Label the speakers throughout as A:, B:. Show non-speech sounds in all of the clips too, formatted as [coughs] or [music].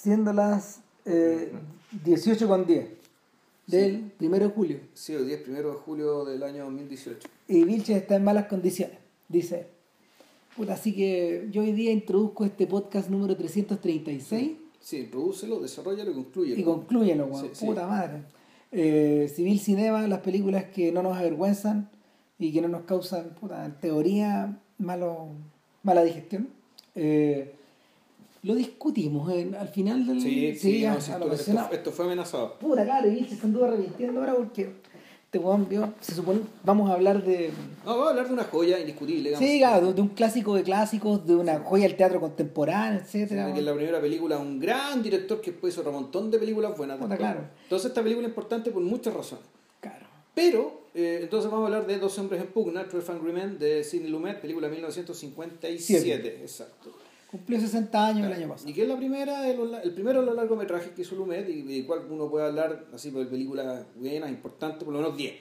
A: Siendo las eh, 18 con 10 del 1 de julio.
B: Sí, el 10 primero de julio del año 2018.
A: Y Vilches está en malas condiciones, dice. Puta, así que yo hoy día introduzco este podcast número 336
B: Sí, introdúcelo, desarrollalo y concluyelo.
A: y conclúyelo, weón.
B: Sí, sí.
A: Puta madre. Eh, Civil Cinema, las películas que no nos avergüenzan y que no nos causan, puta, en teoría, malo, mala digestión. Eh, lo discutimos en- al final del...
B: Sí, sí, no, sí, esto,
A: mencionamos.
B: esto- esto fue amenazado.
A: Puta, claro, y se anduvo arrepintiendo ahora porque este weón vio, se supone, vamos a hablar de...
B: No, vamos a hablar de una joya indiscutible. digamos.
A: Sí, claro, de un clásico de clásicos, de una joya del teatro contemporáneo, etcétera.
B: que es la primera película un gran director que después hizo otro montón de películas buenas.
A: Puta, claro.
B: Entonces esta película es importante por muchas razones.
A: Claro.
B: Pero, eh, entonces vamos a hablar de Dos hombres en pugna, Twelve Angry Men, de Sidney Lumet, película de 1957.
A: Siete.
B: Exacto.
A: Cumplió 60 años el año pasado.
B: Y que es la primera de los, el primero de los largometrajes que hizo Lumet y de cual uno puede hablar así por películas buenas, importantes, por lo menos 10.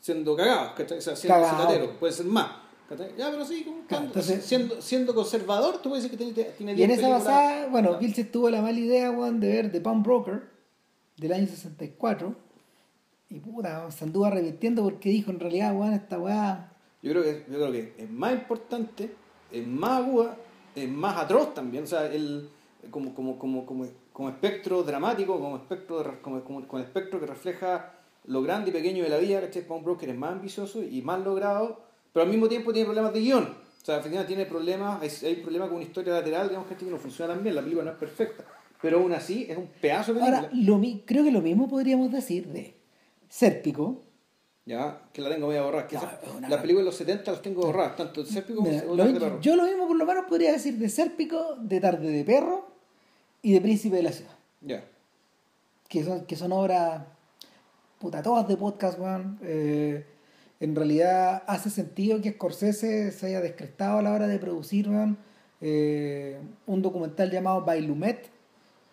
B: Siendo cagados, ¿cachai? O sea, siendo
A: Cagado.
B: cicateros, puede ser más. ¿cachai? Ya, pero sí, como
A: Claro, entonces-
B: siendo, siendo conservador, tú puedes decir que tiene, tiene
A: Y
B: 10
A: en esa basada, bueno. Vilches tuvo la mala idea, weón, de ver The Palm Broker del año 64. Y puta, se anduvo arrepintiendo porque dijo, en realidad, weón, esta weá...
B: Yo creo, que, yo creo que es más importante, es más aguda, es más atroz también. O sea, el, como, como, como, como, como espectro dramático, como espectro, de- como, como, como espectro que refleja lo grande y pequeño de la vida, ¿cachai? Pawn Broker es más ambicioso y más logrado, pero al mismo tiempo tiene problemas de guion. O sea, final tiene problemas, hay, hay problemas con una historia lateral, digamos que no funciona tan bien, la película no es perfecta. Pero aún así es un pedazo de película.
A: Ahora, lo, creo que lo mismo podríamos decir de Sérpico.
B: Ya, que la tengo media borrada. Que
A: No, una-
B: las películas de los 70 las tengo borradas, tanto el Séptico como
A: Mira,
B: de Perro.
A: yo lo mismo por lo menos podría decir de Sérpico, de Tarde de Perro y de Príncipe de la Ciudad.
B: Ya.
A: que son, que son obras puta todas de podcast, weón. Eh, en realidad hace sentido que Scorsese se haya descrestado a la hora de producir, weón, eh, un documental llamado Bailumet,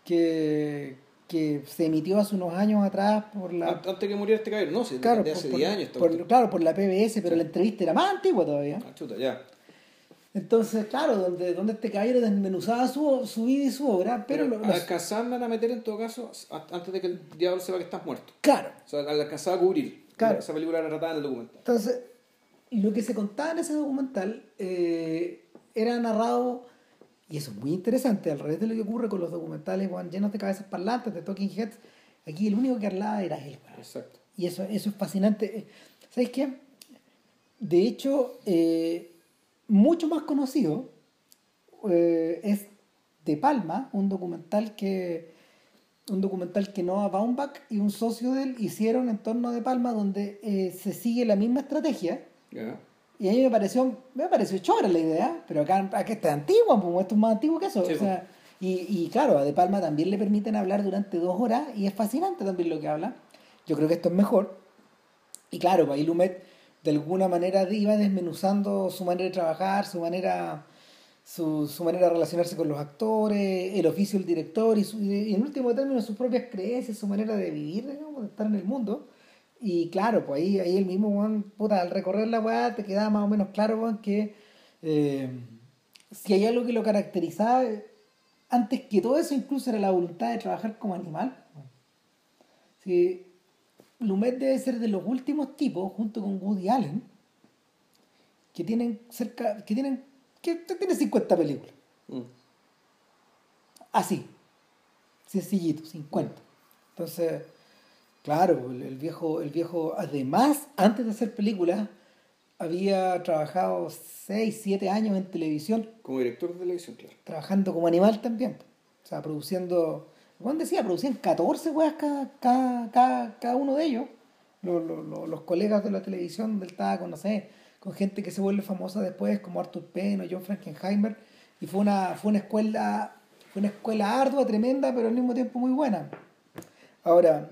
A: que, que se emitió hace unos años atrás por la...
B: An- Antes que muriera este caballero, no, si
A: Claro,
B: de hace
A: por-
B: 10 años.
A: por- claro, por la PBS, pero la entrevista era más antigua todavía.
B: Ah, chuta, ya.
A: Entonces, claro, donde, donde este caballero desmenuzaba su, su vida y su obra, pero,
B: Pero,
A: los-
B: alcanzarme a meter en todo caso antes de que el diablo sepa que estás muerto.
A: claro,
B: O sea, al alcanzar a cubrir.
A: Claro.
B: Esa película era tratada en el documental.
A: Entonces, lo que se contaba en ese documental eh, era narrado, y eso es muy interesante, al revés de lo que ocurre con los documentales weón, llenos de cabezas parlantes, de talking heads, aquí el único que hablaba era él.
B: Exacto.
A: Y eso, eso es fascinante. Eh, ¿Sabes qué? De hecho, eh, mucho más conocido eh, es De Palma, un documental que un documental que Noah Baumbach y un socio de él hicieron en torno a De Palma, donde eh, se sigue la misma estrategia. Y a mí me pareció, me pareció chora la idea, pero acá, acá está antigua, pues esto es más antiguo que eso.
B: Sí,
A: o sea, y, y claro, a De Palma también le permiten hablar durante dos horas y es fascinante también lo que habla. Yo creo que esto es mejor. Y claro, pues ahí Lumet de alguna manera iba desmenuzando su manera de trabajar, su manera, su, su manera de relacionarse con los actores, el oficio del director y, su- y en último término sus propias creencias, su manera de vivir, digamos, de estar en el mundo. Y claro, pues ahí, ahí el mismo, weón, puta, al recorrer la weá te quedaba más o menos claro, weón, que eh, si hay algo que lo caracterizaba, eh, antes que todo eso incluso era la voluntad de trabajar como animal. Si Lumet debe ser de los últimos tipos, junto con Woody Allen, que tienen cerca, que tienen, que tiene 50 películas.
B: Mm.
A: Así, sencillito, 50. Entonces, claro, el, viejo, el viejo, además, antes de hacer películas, había trabajado 6, 7 años en televisión,
B: Como director de televisión, claro.
A: trabajando como animal también. O sea, produciendo, Juan decía, producían 14 weas cada, cada, cada, cada uno de ellos. Los, los, los- colegas de la televisión del estaba con, no sé, con gente que se vuelve famosa después, como Arthur Penn o John Frankenheimer. Y fue una, fue una escuela, fue una escuela ardua, tremenda, pero al mismo tiempo muy buena. Ahora,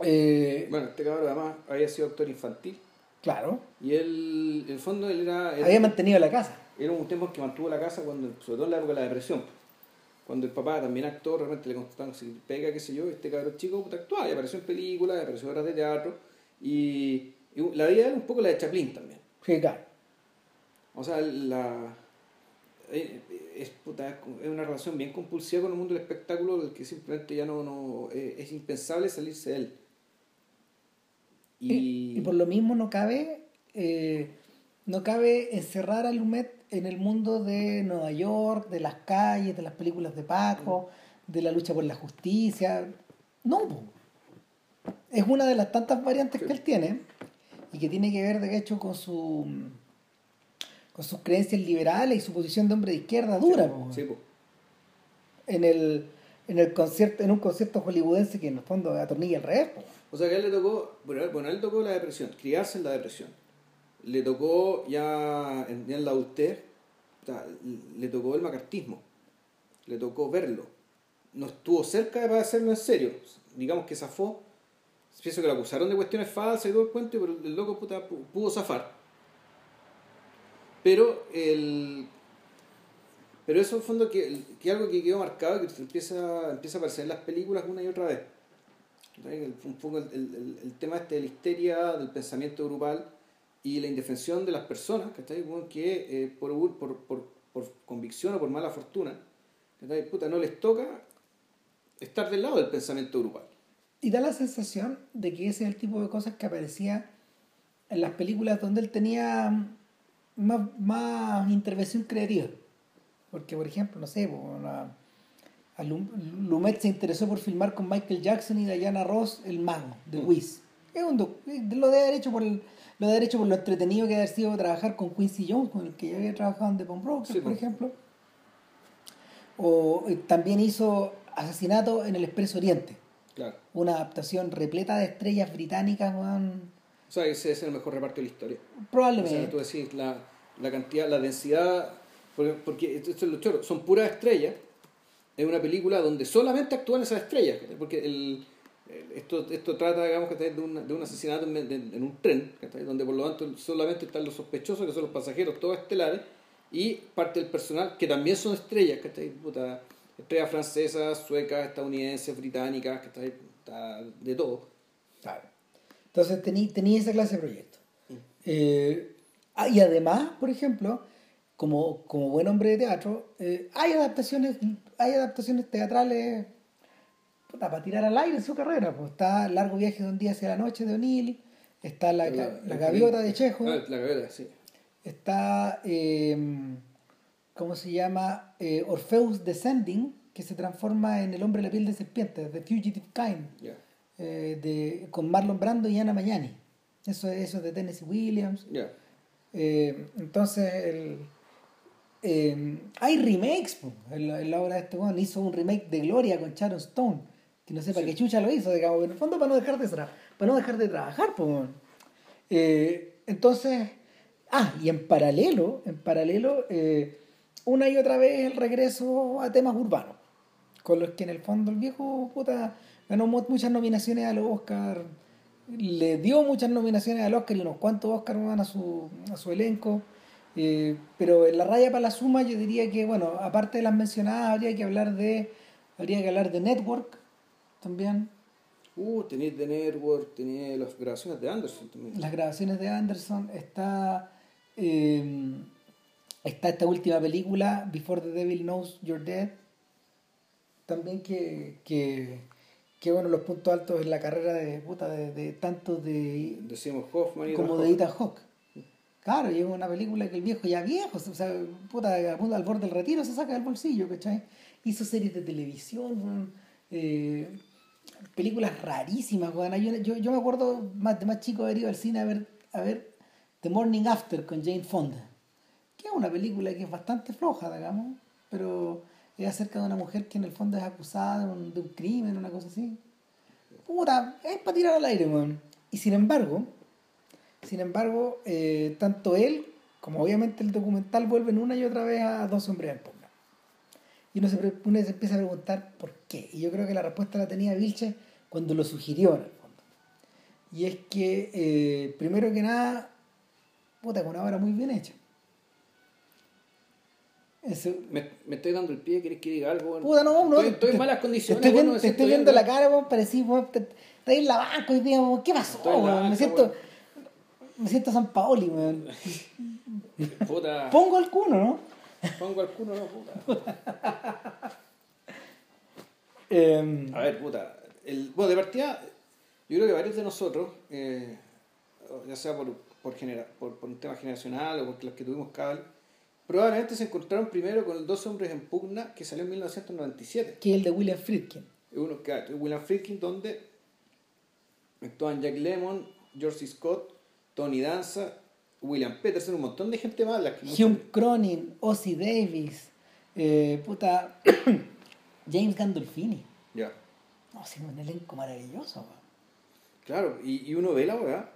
A: eh,
B: Bueno, este cabrón además había sido actor infantil.
A: claro,
B: Y él, en el fondo, él era. era-
A: había mantenido la casa.
B: Era un tiempo que mantuvo la casa, cuando, sobre todo en la época de la depresión. Cuando el papá también actuó, realmente le contaban si pega, qué sé yo, este cabrón chico puta, actuaba, y apareció en películas, apareció en obras de teatro. Y, y la vida era un poco la de Chaplin también.
A: Sí, claro.
B: O sea, la, eh, es es, puta, es una relación bien compulsiva con el mundo del espectáculo del que simplemente ya no, no eh, es impensable salirse de él.
A: Y, y, por lo mismo no cabe eh, no cabe encerrar a Lumet en el mundo de Nueva York, de las calles, de las películas de Paco, de la lucha por la justicia. No, es una de las tantas variantes que él tiene y que tiene que ver de hecho con su con sus creencias liberales y su posición de hombre de izquierda dura. En el en el concierto en un concierto hollywoodense que en el fondo atornilla el revés.
B: O sea que a él le tocó, bueno, a él tocó la depresión, criarse en la depresión. Le tocó ya en, en la adultez, le tocó el macartismo, le tocó verlo. No estuvo cerca de hacerlo en serio. Digamos que zafó. Pienso que lo acusaron de cuestiones falsas y todo el cuento, pero el loco puta, pudo zafar. Pero el, pero eso en fondo que, que algo que quedó marcado que empieza, empieza a aparecer en las películas una y otra vez. Un poco el, el, el, tema este de la histeria, del pensamiento grupal y la indefensión de las personas, que eh, por, por, por, por, convicción o por mala fortuna, Puta, no les toca estar del lado del pensamiento grupal.
A: Y da la sensación de que ese es el tipo de cosas que aparecía en las películas donde él tenía más, más intervención creativa. Porque, por ejemplo, no sé, Lumet se interesó por filmar con Michael Jackson y Diana Ross El Mago, de mm. Wiz. Es un lo debe haber hecho por el, lo de hecho por lo entretenido que haber sido trabajar con Quincy Jones, con el que yo había trabajado en The Bomb Brokers, por pues. ejemplo. O eh, también hizo Asesinato en el Expreso Oriente. Claro. Una adaptación repleta de estrellas británicas, man.
B: O sea, ese es el mejor reparto de la historia.
A: Probablemente.
B: O sea, tú decís, la, la cantidad, la densidad porque, esto es lo choro, son puras estrellas. Es una película donde solamente actúan esas estrellas. Porque el, esto, esto trata, digamos, de, un, de un asesinato en, un tren, donde por lo tanto solamente están los sospechosos, que son los pasajeros, todos estelares, y parte del personal, que también son estrellas, estrellas francesas, suecas, estadounidenses, británicas, de todo.
A: Claro. Entonces tenía esa clase de proyectos. Mm. Eh, ah, y además, por ejemplo, como, como buen hombre de teatro, eh, hay adaptaciones, hay adaptaciones teatrales para tirar al aire en su carrera. Pues está Largo viaje de un día hacia la noche de O'Neill, está La, la, gaviota de Chejo.
B: Ah, la gaviota, sí.
A: Está, em, ¿cómo se llama? Eh, Orpheus Descending, que se transforma en El hombre de la piel de serpiente, The Fugitive Kind, eh, de, con Marlon Brando y Ana Mañani. Eso, eso es de Tennessee Williams. entonces, el Em, hay remakes en, la, obra de este weón. Hizo un remake de Gloria con Sharon Stone. Que no sé para qué chucha lo hizo, digamos, en el fondo para no dejar de, para no dejar de trabajar. Pues, entonces, ah, y en paralelo, en paralelo, eh, una y otra vez el regreso a temas urbanos. Con los que en el fondo el viejo puta ganó muchas nominaciones a los Oscar, le dio muchas nominaciones al Oscar y unos cuantos Oscar a su, a su elenco. Eh, pero en la raya para la suma yo diría que, bueno, aparte de las mencionadas, habría que hablar de, habría que hablar de Network también.
B: Uh, tenéis de Network, tenéis las grabaciones de Anderson también.
A: Las grabaciones de Anderson, está, eh, está esta última película, Before the Devil Knows You're Dead, también que, que, que bueno, los puntos altos en la carrera de puta de, de tanto de,
B: de Hoffman
A: como de Ethan Hawke. Claro, y es una película que el viejo ya viejo, o sea, puta, al borde del retiro se saca del bolsillo, ¿cachai? Hizo series de televisión, eh, películas rarísimas, yo, yo, me acuerdo más, de más chico haber ido al cine a ver, a ver The Morning After con Jane Fonda, que es una película que es bastante floja, digamos, pero es acerca de una mujer que en el fondo es acusada de un, de un crimen, una cosa así. Puta, es para tirar al aire, man. Y sin embargo, sin embargo, eh, tanto él como obviamente el documental vuelven una y otra vez a dos hombres en pugna. Y uno se, se, empieza a preguntar por qué. Y yo creo que la respuesta la tenía Vilche cuando lo sugirió en el fondo. Y es que, eh, primero que nada, puta, con una obra muy bien hecha.
B: me, me, estoy dando el pie, ¿querés que diga algo?
A: Puta, no, no.
B: Estoy, en malas condiciones.
A: Te estoy, te estoy viendo la cara, vos, parecís, vos, te, en la banca y digamos, ¿qué pasó? me siento, me siento San Paoli, weón. Pongo el cuno, ¿no?
B: Pongo al culo, no, puta.
A: Em,
B: A ver, puta. El, bueno, de partida, yo creo que varios de nosotros, eh, ya sea por, por, genera- por, por un tema generacional o porque los que tuvimos cable, probablemente se encontraron primero con el Dos Hombres en Pugna que salió en 1997.
A: que es el de William Friedkin.
B: Uno que William Friedkin, donde actúan Jack Lemmon, George. Scott, Tony Danza, William Peterson, un montón de gente más.
A: Hugh Cronin, Ozzy Davis, eh, puta, [coughs] James Gandolfini.
B: Ya.
A: No, sí, un elenco maravilloso. weón.
B: Claro, y, y uno ve la weá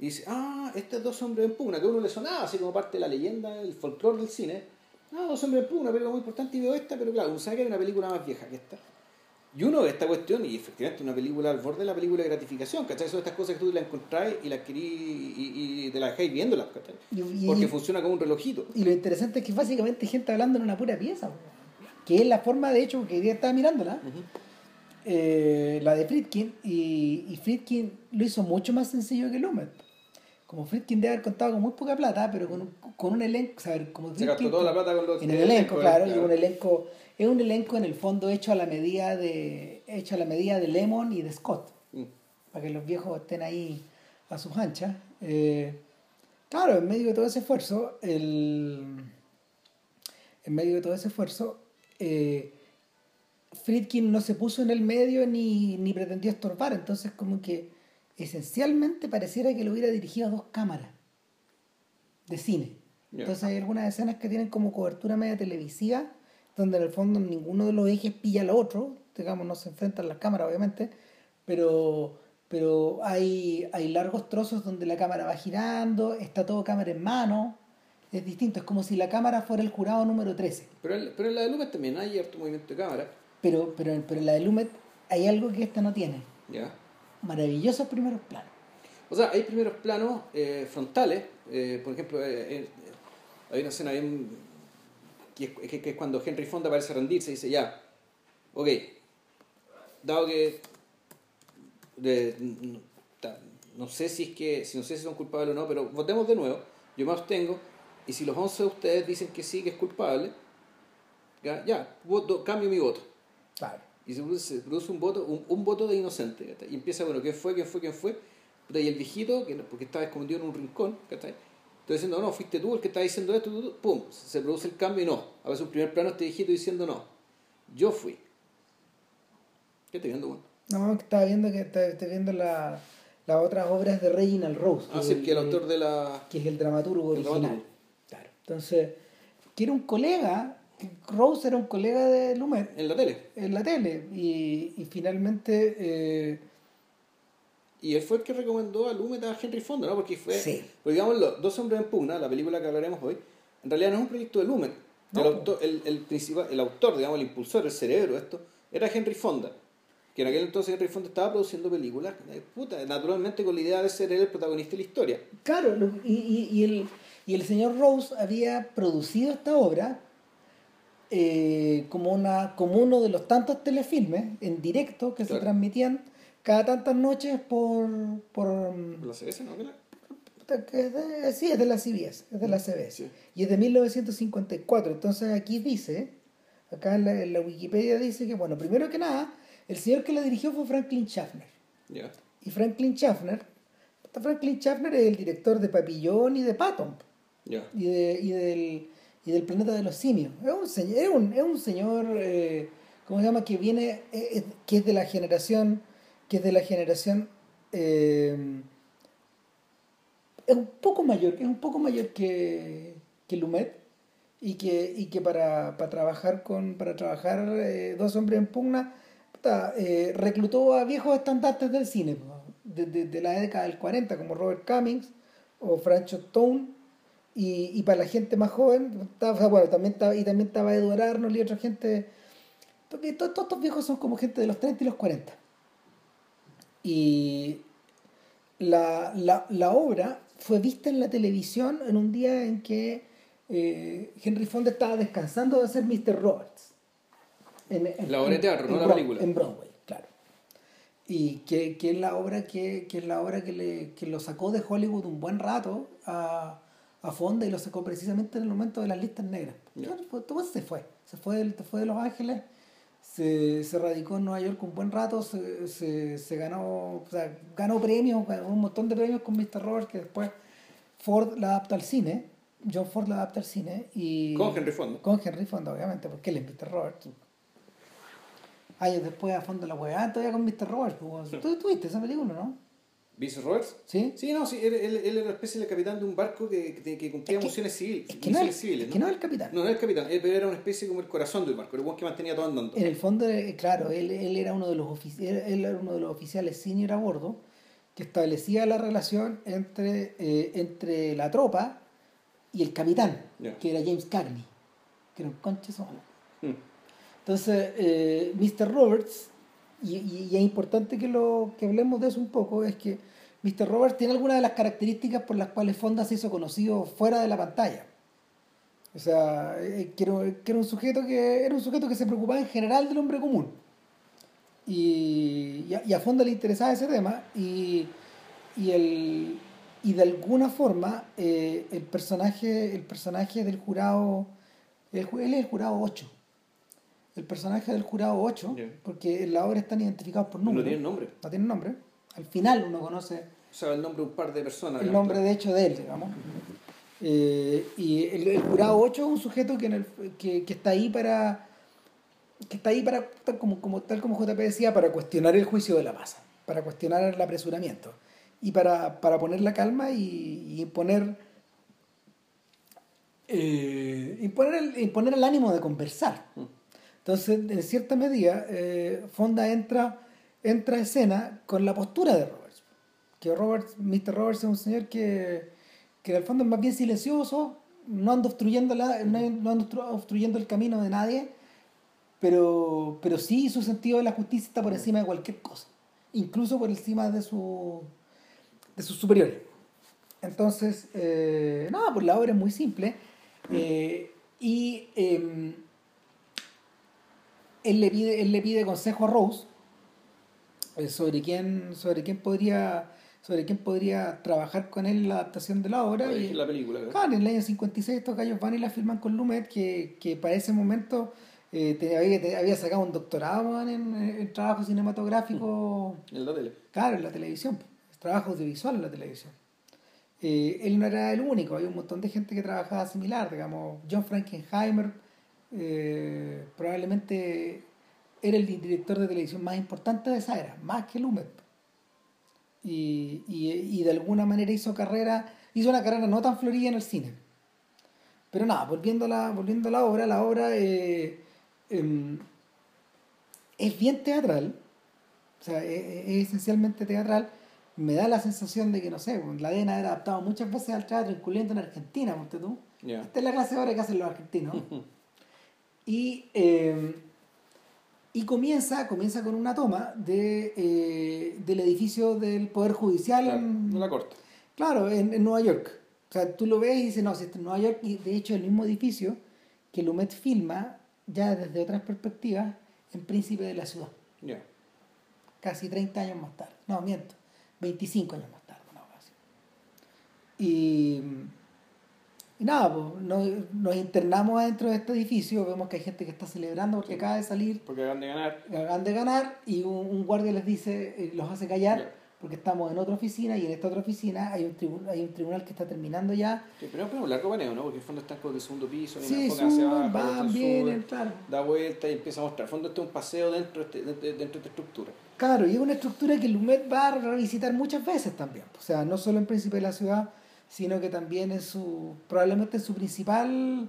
B: y dice, ah, estos dos hombres en pugna, que a uno le sonaba así como parte de la leyenda, el folclore del cine. Ah, dos hombres en pugna, una película muy importante y veo esta, pero claro, uno sabe que hay una película más vieja que esta. Y uno ve esta cuestión y efectivamente una película al borde de la película de gratificación, ¿cachai? Son estas cosas que tú la encontrás y las querís y, y te las dejáis viéndolas, ¿cachai?
A: Y-
B: Porque funciona como un relojito.
A: Y lo interesante es que básicamente gente hablando en una pura pieza, que es la forma, de hecho, que hoy día estaba mirándola, eh, la de Friedkin, y, y Friedkin lo hizo mucho más sencillo que Lumet. Como Friedkin debe haber contado con muy poca plata, pero con un, con un elenco, o sea, como
B: Se gastó
A: Friedkin-
B: toda la plata con los
A: en el
B: el
A: elenco,
B: elenco,
A: claro,
B: claro.
A: y un elenco, es un elenco en el fondo hecho a la medida de, hecho a la medida de Lemon y de Scott,
B: Mm.
A: para que los viejos estén ahí a sus anchas. Eh, claro, en medio de todo ese esfuerzo, el, en medio de todo ese esfuerzo, eh, Friedkin no se puso en el medio ni, ni pretendió estorbar, entonces como que esencialmente pareciera que lo hubiera dirigido a dos cámaras de cine. Entonces hay algunas escenas que tienen como cobertura media televisiva, donde en el fondo ninguno de los ejes pilla al otro, digamos, no se enfrentan las cámaras obviamente, pero, pero hay, hay largos trozos donde la cámara va girando, está todo cámara en mano, es distinto, es como si la cámara fuera el jurado número 13.
B: Pero, en- pero en la de Lucas también hay harto movimiento de cámara.
A: Pero, pero, pero en la de Lumet hay algo que esta no tiene.
B: ¿ya?
A: Maravillosos primeros planos.
B: O sea, hay primeros planos eh, frontales. eh, por ejemplo, eh, eh, hay una escena bien, que, es, que- es cuando Henry Fonda parece rendirse y dice, ya, ok, dado que de- no sé si es que, si no sé si son culpables o no, pero votemos de nuevo, yo me abstengo, y si los 11 de ustedes dicen que sí, que es culpable, ya, ya voto, cambio mi voto.
A: Claro.
B: Y se produce, se produce un voto un, un voto de inocente. Y empieza, bueno, ¿quién fue? ¿Quién fue? ¿Quién fue? Y el viejito, que, porque estaba escondido en un rincón, ¿cachai? Estoy diciendo, no, fuiste tú el que está diciendo esto, tú, tú", pum, se produce el cambio y no. A veces un primer plano este viejito diciendo no. Yo fui. ¿Qué estoy viendo, weón?
A: No, que estaba viendo que estaba, estaba viendo la- las otras obras de Reginald Rose.
B: Ah, sí, que el autor de la.
A: que es el dramaturgo
B: El
A: original.
B: dramaturgo.
A: Claro. Entonces, que era un colega, que Rose era un colega de Lumet
B: en la tele.
A: en la tele y, y finalmente eh,
B: Y él fue el que recomendó a Lumet a Henry Fonda, ¿no? Porque fue.
A: Sí.
B: Porque digamos, los dos hombres en pugna, la película que hablaremos hoy, en realidad no es un proyecto de Lumet.
A: No,
B: el, autor, el, el, principal, el autor, digamos, el impulsor, el cerebro de esto, era Henry Fonda. Que en aquel entonces Henry Fonda estaba produciendo películas, eh, puta, naturalmente con la idea de ser él el protagonista de la historia.
A: claro y, y- y el, y el señor Rose había producido esta obra eh, como, una, como uno de los tantos telefilmes en directo que se
B: Claro.
A: transmitían cada tantas noches por, por
B: la CBS, ¿no? ¿Qué la-
A: que es de- sí, es de la CBS, es de la CBS.
B: Sí.
A: Y es de 1954. Entonces aquí dice, acá en la, en la Wikipedia dice que, bueno, primero que nada, el señor que la dirigió fue Franklin Schaffner.
B: Ya.
A: Y Franklin Schaffner, Franklin Schaffner es el director de Papillón y de Patton.
B: Ya.
A: Y, de, y, del, y del planeta de los simios. Es un señor, es un, es un señor eh, ¿cómo se llama? Que viene, eh, es- que es de la generación, que es de la generación, eh, es un poco mayor, es un poco mayor que, que Lumet y que, y que para, para trabajar con, para trabajar eh, dos hombres en pugna, eh, reclutó a viejos estandartes del cine, po, de, de- la década del 40, como Robert Cummings o Francho Stone, y, y para la gente más joven, estaba, bueno, también estaba, y también estaba Edward Arnold y otra gente, todos estos viejos son como gente de los 30 y los 40. Y la, la, la obra fue vista en la televisión en un día en que eh, Henry Fonda estaba descansando de hacer Mr. Roberts. En, en-
B: La obra de teatro,
A: en
B: no la
A: Broad-
B: película.
A: En Broadway, claro. Y que, que es la obra que, que es la obra que, le, que lo sacó de Hollywood un buen rato a, a Fonda y lo sacó precisamente en el momento de las listas negras. Yeah. Se fue. Se fue, de, fue de Los Ángeles, se, se, radicó en Nueva York un buen rato, se, se, se ganó, o sea, ganó premios, ganó un montón de premios con Mr. Robert, que después Ford la adapta al cine. John Ford la adapta al cine. Y,
B: con Henry Fonda.
A: Con Henry Fonda, obviamente, porque él es Mr. Robert. Años después a fondo la hueá, todavía con Mr. Robert. ¿Tú tuviste esa película, no?
B: ¿Vince Roberts?
A: Sí.
B: Sí, no, sí, él, él, él, era una especie de capitán de un barco que, que, que cumplía es que, funciones civiles.
A: Es que, no es, civiles, ¿no? que no es el capitán.
B: No, no es el capitán, él era una especie como el corazón del barco, el buen que mantenía todo andando.
A: En el fondo, eh, claro, él, él, era uno de los él era uno de los oficiales senior a bordo que establecía la relación entre, eh, entre la tropa y el capitán,
B: Yeah.
A: que era James Cagney, que era un conche solo.
B: Mm.
A: Entonces, eh, Mr. Roberts, y, y, es importante que, lo, que hablemos de eso un poco, es que Mr. Roberts tiene algunas de las características por las cuales Fonda se hizo conocido fuera de la pantalla. O sea, eh, que, era, un sujeto que era un sujeto que se preocupaba en general del hombre común. Y, y, a, Fonda le interesaba ese tema y, y, el, y de alguna forma eh, el, personaje, el personaje del jurado, él es el jurado 8. El personaje del jurado 8,
B: Yeah.
A: porque en la obra están identificados por
B: No
A: números.
B: tiene nombre.
A: No tienen nombre. Al final uno conoce
B: O sea, el nombre de un par de personas.
A: el nombre de hecho de él, digamos. Eh, y el, el jurado 8 es un sujeto que, en el, que, que está ahí para que está ahí para tal como, como tal como JP decía para cuestionar el juicio de la masa para cuestionar el apresuramiento y para, para poner la calma y, y imponer eh, imponer, el, imponer el ánimo de conversar
B: Mm.
A: Entonces en cierta medida eh, Fonda entra entra a escena con la postura de Roberts que Roberts, Mr. Roberts es un señor que, que en el fondo es más bien silencioso, no anda obstruyendo, la, no, no anda obstru- obstruyendo el camino de nadie, pero, pero sí su sentido de la justicia está por encima de cualquier cosa, incluso por encima de, su, de sus superiores. Entonces, eh, nada, pues la obra es muy simple. eh, y eh, él, le pide, él le pide consejo a Rose eh, sobre quién, sobre quién podría sobre quién podría trabajar con él en la adaptación de la obra. Y-
B: la película. ¿verdad?
A: Claro, en el año 56 estos gallos van y la firman con Lumet, que, que para ese momento eh, te- había, te- había sacado un doctorado en, en trabajo cinematográfico,
B: En la tele.
A: claro, en la televisión, trabajo audiovisual en la televisión. Eh, él no era el único, había un montón de gente que trabajaba similar, digamos, John Frankenheimer eh, probablemente era el director de televisión más importante de esa era, más que Lumet. Y, y, y de alguna manera hizo carrera, hizo una carrera no tan florida en el cine. Pero nada, volviendo a la, volviendo a la obra, la obra eh, em, es bien teatral, o sea, es, es esencialmente teatral. Me da la sensación de que, no sé, la deben haber adaptado muchas veces al teatro, incluyendo en Argentina, ponte tú. Esta es la clase de obra que hacen los argentinos. [laughs] y, eh, y comienza, comienza con una toma de, eh, del edificio del Poder Judicial
B: Claro,
A: en,
B: de la corte.
A: Claro, en, en Nueva York. O sea, tú lo ves y dices, no, si está en Nueva York, y de hecho el mismo edificio que Lumet filma ya desde otras perspectivas en Príncipe de la Ciudad,
B: Ya.
A: casi 30 años más tarde. No, miento, 25 años más tarde, una así. Y, y nada, pues, nos, nos internamos adentro de este edificio, vemos que hay gente que está celebrando porque acaba de salir,
B: Porque acaban de ganar.
A: acaban de ganar, y un, un guardia les dice, eh, los hace callar.
B: Ya.
A: Porque estamos en otra oficina y en esta otra oficina hay un, tribu- hay un tribunal que está terminando ya
B: Sí, pero es un largo paneo, ¿no? Porque en el fondo están como de segundo piso,
A: Sí,
B: hacia
A: suben,
B: abajo,
A: van, vienen, claro.
B: da vuelta y empieza a mostrar. En el fondo, este es un paseo dentro de, este- dentro, dentro de esta estructura.
A: Claro, y es una estructura que Lumet va a revisitar muchas veces también. O sea, no solo en Príncipe de la Ciudad, sino que también en su, probablemente en su principal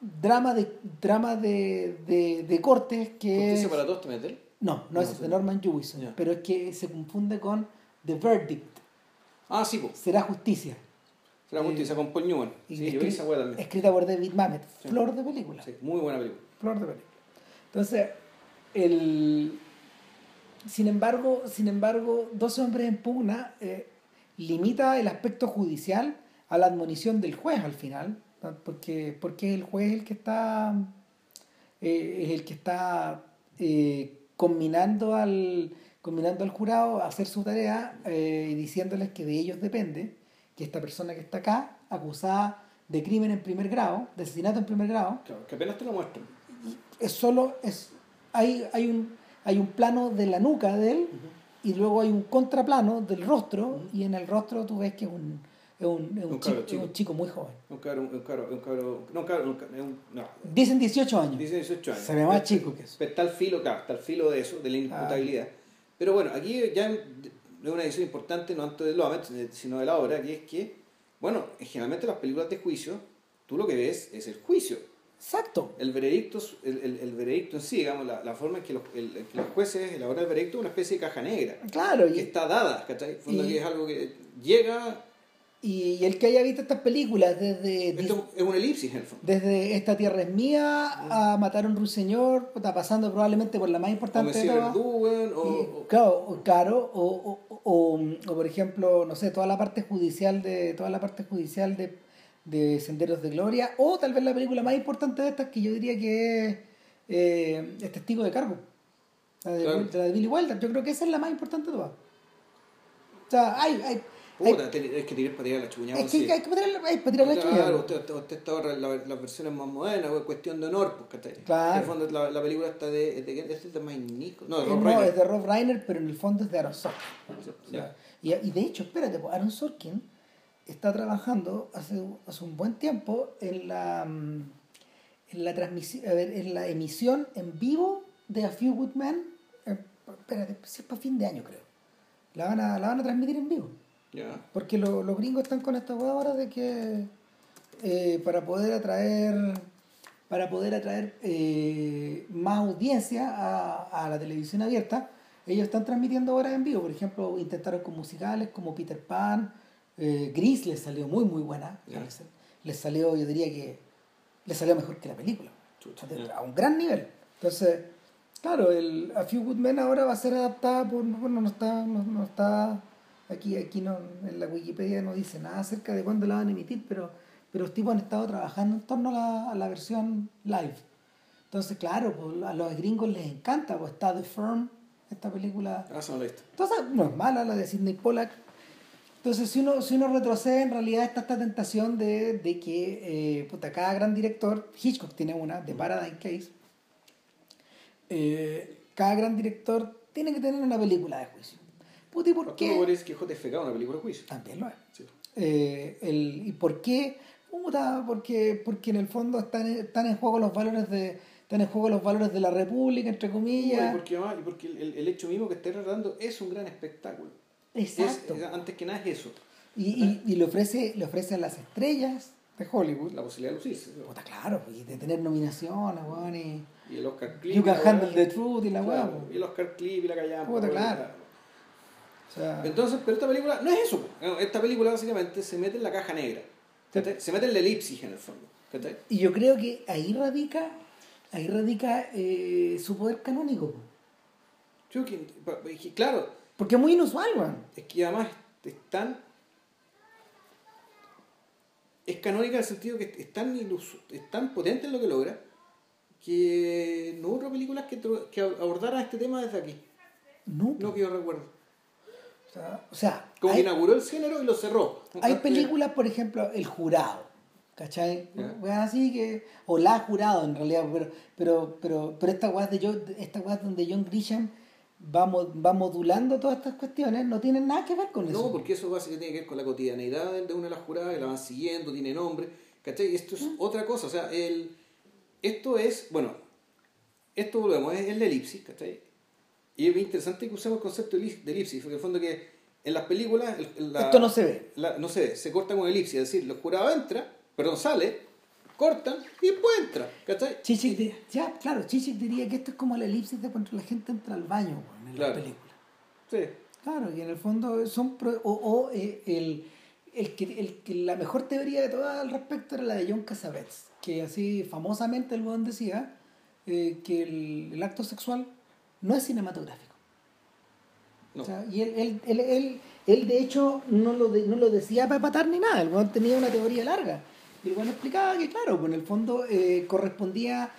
A: drama de drama de, de, de cortes que
B: Justicia
A: es...
B: para todos de él.
A: No, no,
B: No,
A: es de Norman Jewison, pero es que se confunde con The Verdict,
B: Ah, sí, pues.
A: será justicia,
B: La justicia con Paul Newman.
A: y
B: Sí, yo vi
A: escri-
B: esa hueá también.
A: escrita por David Mamet,
B: Sí.
A: flor de película.
B: Sí, muy buena película.
A: flor de película. Entonces, el, sin embargo, sin embargo, dos hombres en pugna eh, limita el aspecto judicial a la admonición del juez al final, porque, porque el juez es el que está eh, es el que está eh, combinando al combinando al jurado a hacer su tarea eh, y diciéndoles que de ellos depende que esta persona que está acá acusada de crimen en primer grado, de asesinato en primer grado,
B: Claro, que apenas te lo muestran.
A: es solo, es, hay, hay, un, hay un plano de la nuca de él y luego hay un contraplano del rostro y en el rostro tú ves que es un, es un, es un
B: Un
A: chico,
B: cabro
A: es
B: chico.
A: un chico muy joven.
B: Un cabro, un cabro, un cabro, no, un cabro, un no,
A: Dicen 18 años.
B: dice 18 años.
A: Se ve más chico que eso.
B: Pero está al filo, claro, está al filo de eso, de la inimputabilidad. Pero bueno, aquí ya es una edición importante, no tanto de Lomet, sino de la obra, que es que, bueno, generalmente las películas de juicio, tú lo que ves es el juicio.
A: Exacto.
B: El veredicto, el, el, el veredicto en sí, digamos, la, la forma en que los, el- que los jueces elaboran el veredicto es una especie de caja negra,
A: Claro,
B: que
A: y,
B: está dada, ¿cachai? Fondo
A: y-
B: que es algo que llega,
A: y, y el que haya visto estas películas desde,
B: esto es una elipsis en el fondo.
A: desde Esta tierra es mía a Matar a un ruiseñor, está pasando probablemente por la más
B: O
A: importante de
B: Monsieur
A: todas.
B: Verdugo, o, o-
A: claro, o- claro, o, o, o- o, por ejemplo, no sé, toda la parte judicial de toda la parte judicial de, de Senderos de Gloria, o tal vez la película más importante de estas que yo diría que es, eh, es Testigo de Cargo, la de,
B: Claro.
A: la de Billy Wilder. Yo creo que esa es la más importante de todas. O sea, hay, hay, hay-
B: Puta, es que tirar para tirar la chuñada.
A: es que hay que poner hay que tirar la
B: Claro,
A: chuña.
B: usted, usted, usted está ahora en la- las versiones más modernas, cuestión de honor, pues, ¿cachai?
A: Claro.
B: En el fondo, la, la película está de. de, de, es de Mike Nichols. No, de Rob
A: no,
B: Reiner.
A: es de Rob Reiner, pero en el fondo es de Aaron Sorkin. Y, y de hecho, espérate, pues, Aaron Sorkin está trabajando hace, hace un buen tiempo en la, mm, en la transmisión, a ver, en la emisión en vivo de A Few Good Men. eh, espérate, si es para fin de año, creo. La van a, la van a transmitir en vivo. Porque lo- los gringos están con esta hueá ahora de que eh, para poder atraer para poder atraer eh, más audiencia a, a la televisión abierta, ellos están transmitiendo ahora en vivo. Por ejemplo, intentaron con musicales como Peter Pan, eh, Gris les salió muy muy buena. Les, les salió, yo diría que les salió mejor que la película. A un gran nivel. Entonces, claro, el A Few Good Men ahora va a ser adaptada por, bueno, no está, no, no está, aquí, aquí no, en la Wikipedia no dice nada acerca de cuándo la van a emitir, pero, pero los tipos han estado trabajando en torno a la, a la versión live. Entonces, claro, pues, a los gringos les encanta, pues está The Firm, esta película
B: Ah, visto.
A: entonces, no es mala la de Sidney Pollack. Entonces, si uno, si uno retrocede, en realidad está esta tentación de, de que eh, puta, cada gran director, Hitchcock tiene una, de Paradise Case, eh, cada gran director tiene que tener una película de juicio. Puta, ¿y por
B: ¿Tú no
A: qué?
B: crees que JFK una película de juicio?
A: También lo es.
B: Sí.
A: Eh, el, ¿Y por qué? Puta, porque, porque en el fondo están, están en juego los valores de están en juego los valores de la república, entre
B: Y
A: comillas.
B: porque, y porque el, el hecho mismo que esté tratando es un gran espectáculo.
A: Exacto.
B: es- antes que nada es eso.
A: Y, y, y le, ofrece, le ofrece a las estrellas de Hollywood
B: La posibilidad de lucirse.
A: Puta, claro, y de tener nominaciones, weón, y
B: Y el Oscar Clip.
A: You Can
B: y la
A: Handle
B: weá.
A: the Truth y la weá,
B: Claro,
A: po.
B: Y el Oscar Clip y la callampa.
A: Puta, claro. O sea,
B: Entonces, pero esta película no es eso. po. Esta película básicamente se mete en la caja negra. ¿cachai? Se mete en la elipsis en el fondo. ¿cachai?
A: y yo creo que ahí radica, ahí radica eh, su poder canónico.
B: Yo claro,
A: porque es muy inusual, weón.
B: es que además es tan. Es canónica en el sentido que es tan, ilus- es tan potente en lo que logra que no hubo películas que, que abordaran este tema desde aquí.
A: No,
B: No que yo recuerdo.
A: o sea, o sea,
B: Como
A: hay,
B: que inauguró el género y lo cerró.
A: hay películas, por ejemplo, El Jurado, ¿cachai? Weón, así que, o La Jurado en realidad, pero, pero, pero, pero esta weá de John, esta weá donde John Grisham va, va modulando todas estas cuestiones, no tienen nada que ver con eso.
B: No, porque eso básicamente tiene que ver con la cotidianeidad de una de las juradas, que la van siguiendo, tiene nombre, ¿cachai? Esto es otra cosa, o sea, el, esto es, bueno, esto volvemos, es, es la elipsis, ¿cachai? Y es bien interesante que usemos el concepto de elip- de elipsis, porque en el fondo que en las películas... el- la-
A: Esto no se ve.
B: la- no se ve, se corta con elipsis, es decir, el jurado entra, perdón, sale, cortan y después entra, ¿cachai?
A: Chichik, di- ya, claro, Chichik diría que esto es como la elipsis de cuando la gente entra al baño en
B: Claro.
A: la película.
B: Sí.
A: Claro, y en el fondo son pro- o, o, eh, el, el que, el que la mejor teoría de todas al respecto era la de John Cassavetes, que así famosamente el buen decía eh, que el, el acto sexual no es cinematográfico.
B: No.
A: O sea, y él, él, él, él, él, de hecho no lo, de- no lo decía para patar ni nada, el weón tenía una teoría larga. Y el weón explicaba que, claro, pues en el fondo eh, correspondía,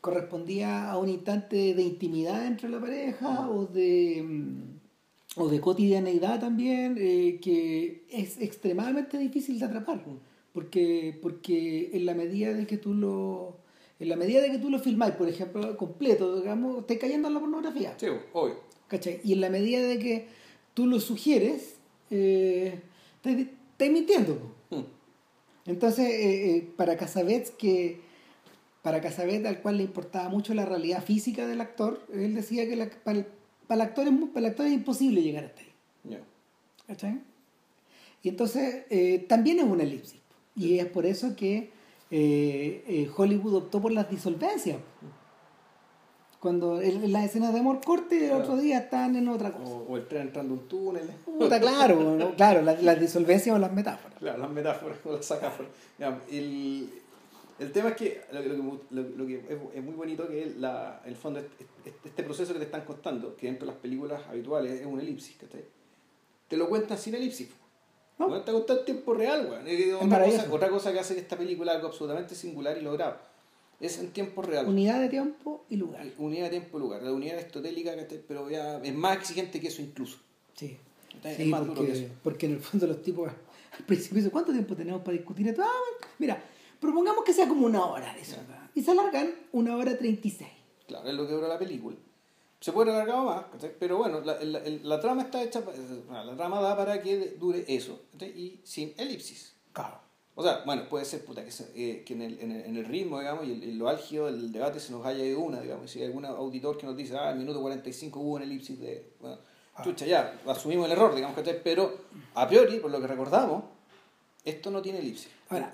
A: correspondía a un instante de intimidad entre la pareja o de, mm, o de cotidianeidad también, eh, que es extremadamente difícil de atrapar. Porque, porque en la medida de que tú lo. En la medida de que tú lo filmáis, por ejemplo, completo, digamos, estás cayendo en la pornografía.
B: Sí, obvio.
A: ¿Cachai? Y en la medida de que tú lo sugieres, eh, estás, mintiendo. po.
B: Mm.
A: Entonces, eh, eh, para Casabets, que para Casabets, al cual le importaba mucho la realidad física del actor, él decía que la- para, el, para el actor es, para el actor es imposible llegar hasta ahí. ¿Cachai? Y entonces eh, también es una elipsis. Y es por eso que Hollywood optó por las disolvencias. Cuando en, en las escenas de amor corte, el
B: Claro.
A: otro día están en otra cosa.
B: O, o el tren entrando a un túnel.
A: Puta, claro, [laughs] ¿no? claro, las, las disolvencias o las metáforas.
B: Claro, las metáforas o las sacáforas. El, el tema es que lo, lo lo- lo que es, es muy bonito que la, el fondo, este, proceso que te están contando, que dentro de las películas habituales es una elipsis, ¿cachai? Te lo cuentan sin elipsis.
A: ¿No?
B: No te contado en tiempo real. Es Otra, cosa, otra cosa que hace que esta película algo absolutamente singular y logrado. Es en tiempo real.
A: Unidad de tiempo y lugar.
B: Unidad de tiempo y lugar. La unidad aristotélica, pero ya es más exigente que eso incluso.
A: Sí.
B: es más duro que
A: porque,
B: eso.
A: porque en el fondo los tipos al [laughs] principio dicen, ¿cuánto tiempo tenemos para discutir esto? Ah, mira, propongamos que sea como una hora de eso. Y se alargan una hora treinta y seis.
B: Claro, es lo que dura la película. Se puede alargado más, pero bueno, la, la- la trama está hecha, bueno, la trama da para que dure eso, y sin elipsis.
A: Claro.
B: O sea, bueno, puede ser puta, que, se- eh, que en, el, en, el, en el ritmo, digamos, y el- en lo álgido del debate se nos haya ido una, digamos, si hay algún auditor que nos dice, ah, el minuto 45 hubo una elipsis de... Bueno, chucha, ya, asumimos el error, digamos, ¿cachai? Pero a priori, por lo que recordamos, esto no tiene elipsis.
A: Ahora,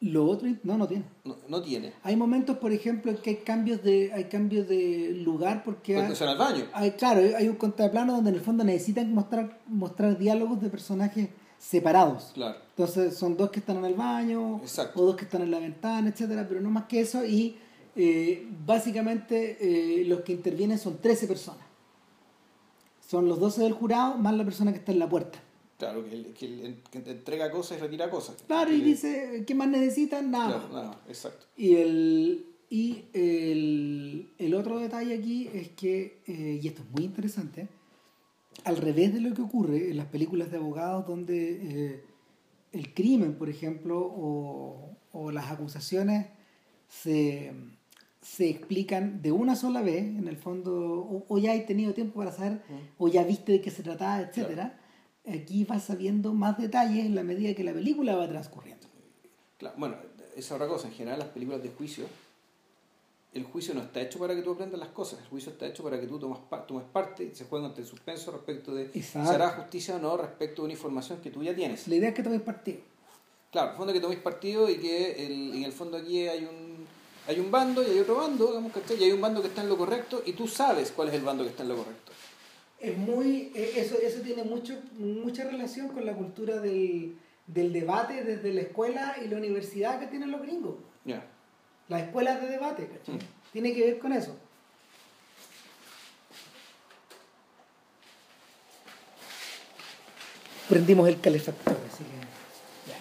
A: lo otro, no, no tiene.
B: No, no tiene.
A: Hay momentos, por ejemplo, en que hay cambios de, hay cambios de lugar porque hay,
B: Porque son al baño.
A: hay- claro, hay un contraplano donde en el fondo necesitan mostrar, mostrar diálogos de personajes separados.
B: Claro.
A: Entonces son dos que están en el baño,
B: Exacto.
A: o dos que están en la ventana, etcétera, pero no más que eso. Y eh, básicamente eh, los que intervienen son 13 personas. Son los 12 del jurado más la persona que está en la puerta.
B: Claro, que, el- que, el- que te entrega cosas y retira cosas.
A: Claro, y dice, ¿qué más necesitan? Nada.
B: Claro, nada, exacto.
A: Y el, y el, el otro detalle aquí es que, eh, y esto es muy interesante, al revés de lo que ocurre en las películas de abogados donde eh, el crimen, por ejemplo, o, o las acusaciones se, se explican de una sola vez, en el fondo, o, o ya he tenido tiempo para saber, o ya viste de qué se trataba, etcétera. Aquí vas sabiendo más detalles en la medida que la película va transcurriendo.
B: Claro, bueno, esa otra cosa, en general las películas de juicio, el juicio no está hecho para que tú aprendas las cosas, el juicio está hecho para que tú tomas, pa- tomes parte y se juega ante el suspenso respecto de
A: Exacto.
B: si hará justicia o no respecto de una información que tú ya tienes.
A: La idea es que tomes partido.
B: Claro, en el fondo que toméis partido y que el- en el fondo aquí hay un, hay un bando y hay otro bando, digamos, ¿cachai? y hay un bando que está en lo correcto y tú sabes cuál es el bando que está en lo correcto.
A: Es muy, eh, eso, eso tiene mucho, mucha relación con la cultura del, del debate desde la escuela y la universidad que tienen los gringos.
B: Ya.
A: Las escuelas de debate, ¿cachai?
B: Mm.
A: Tiene que ver con eso. Prendimos el calefactor, así que. Ya.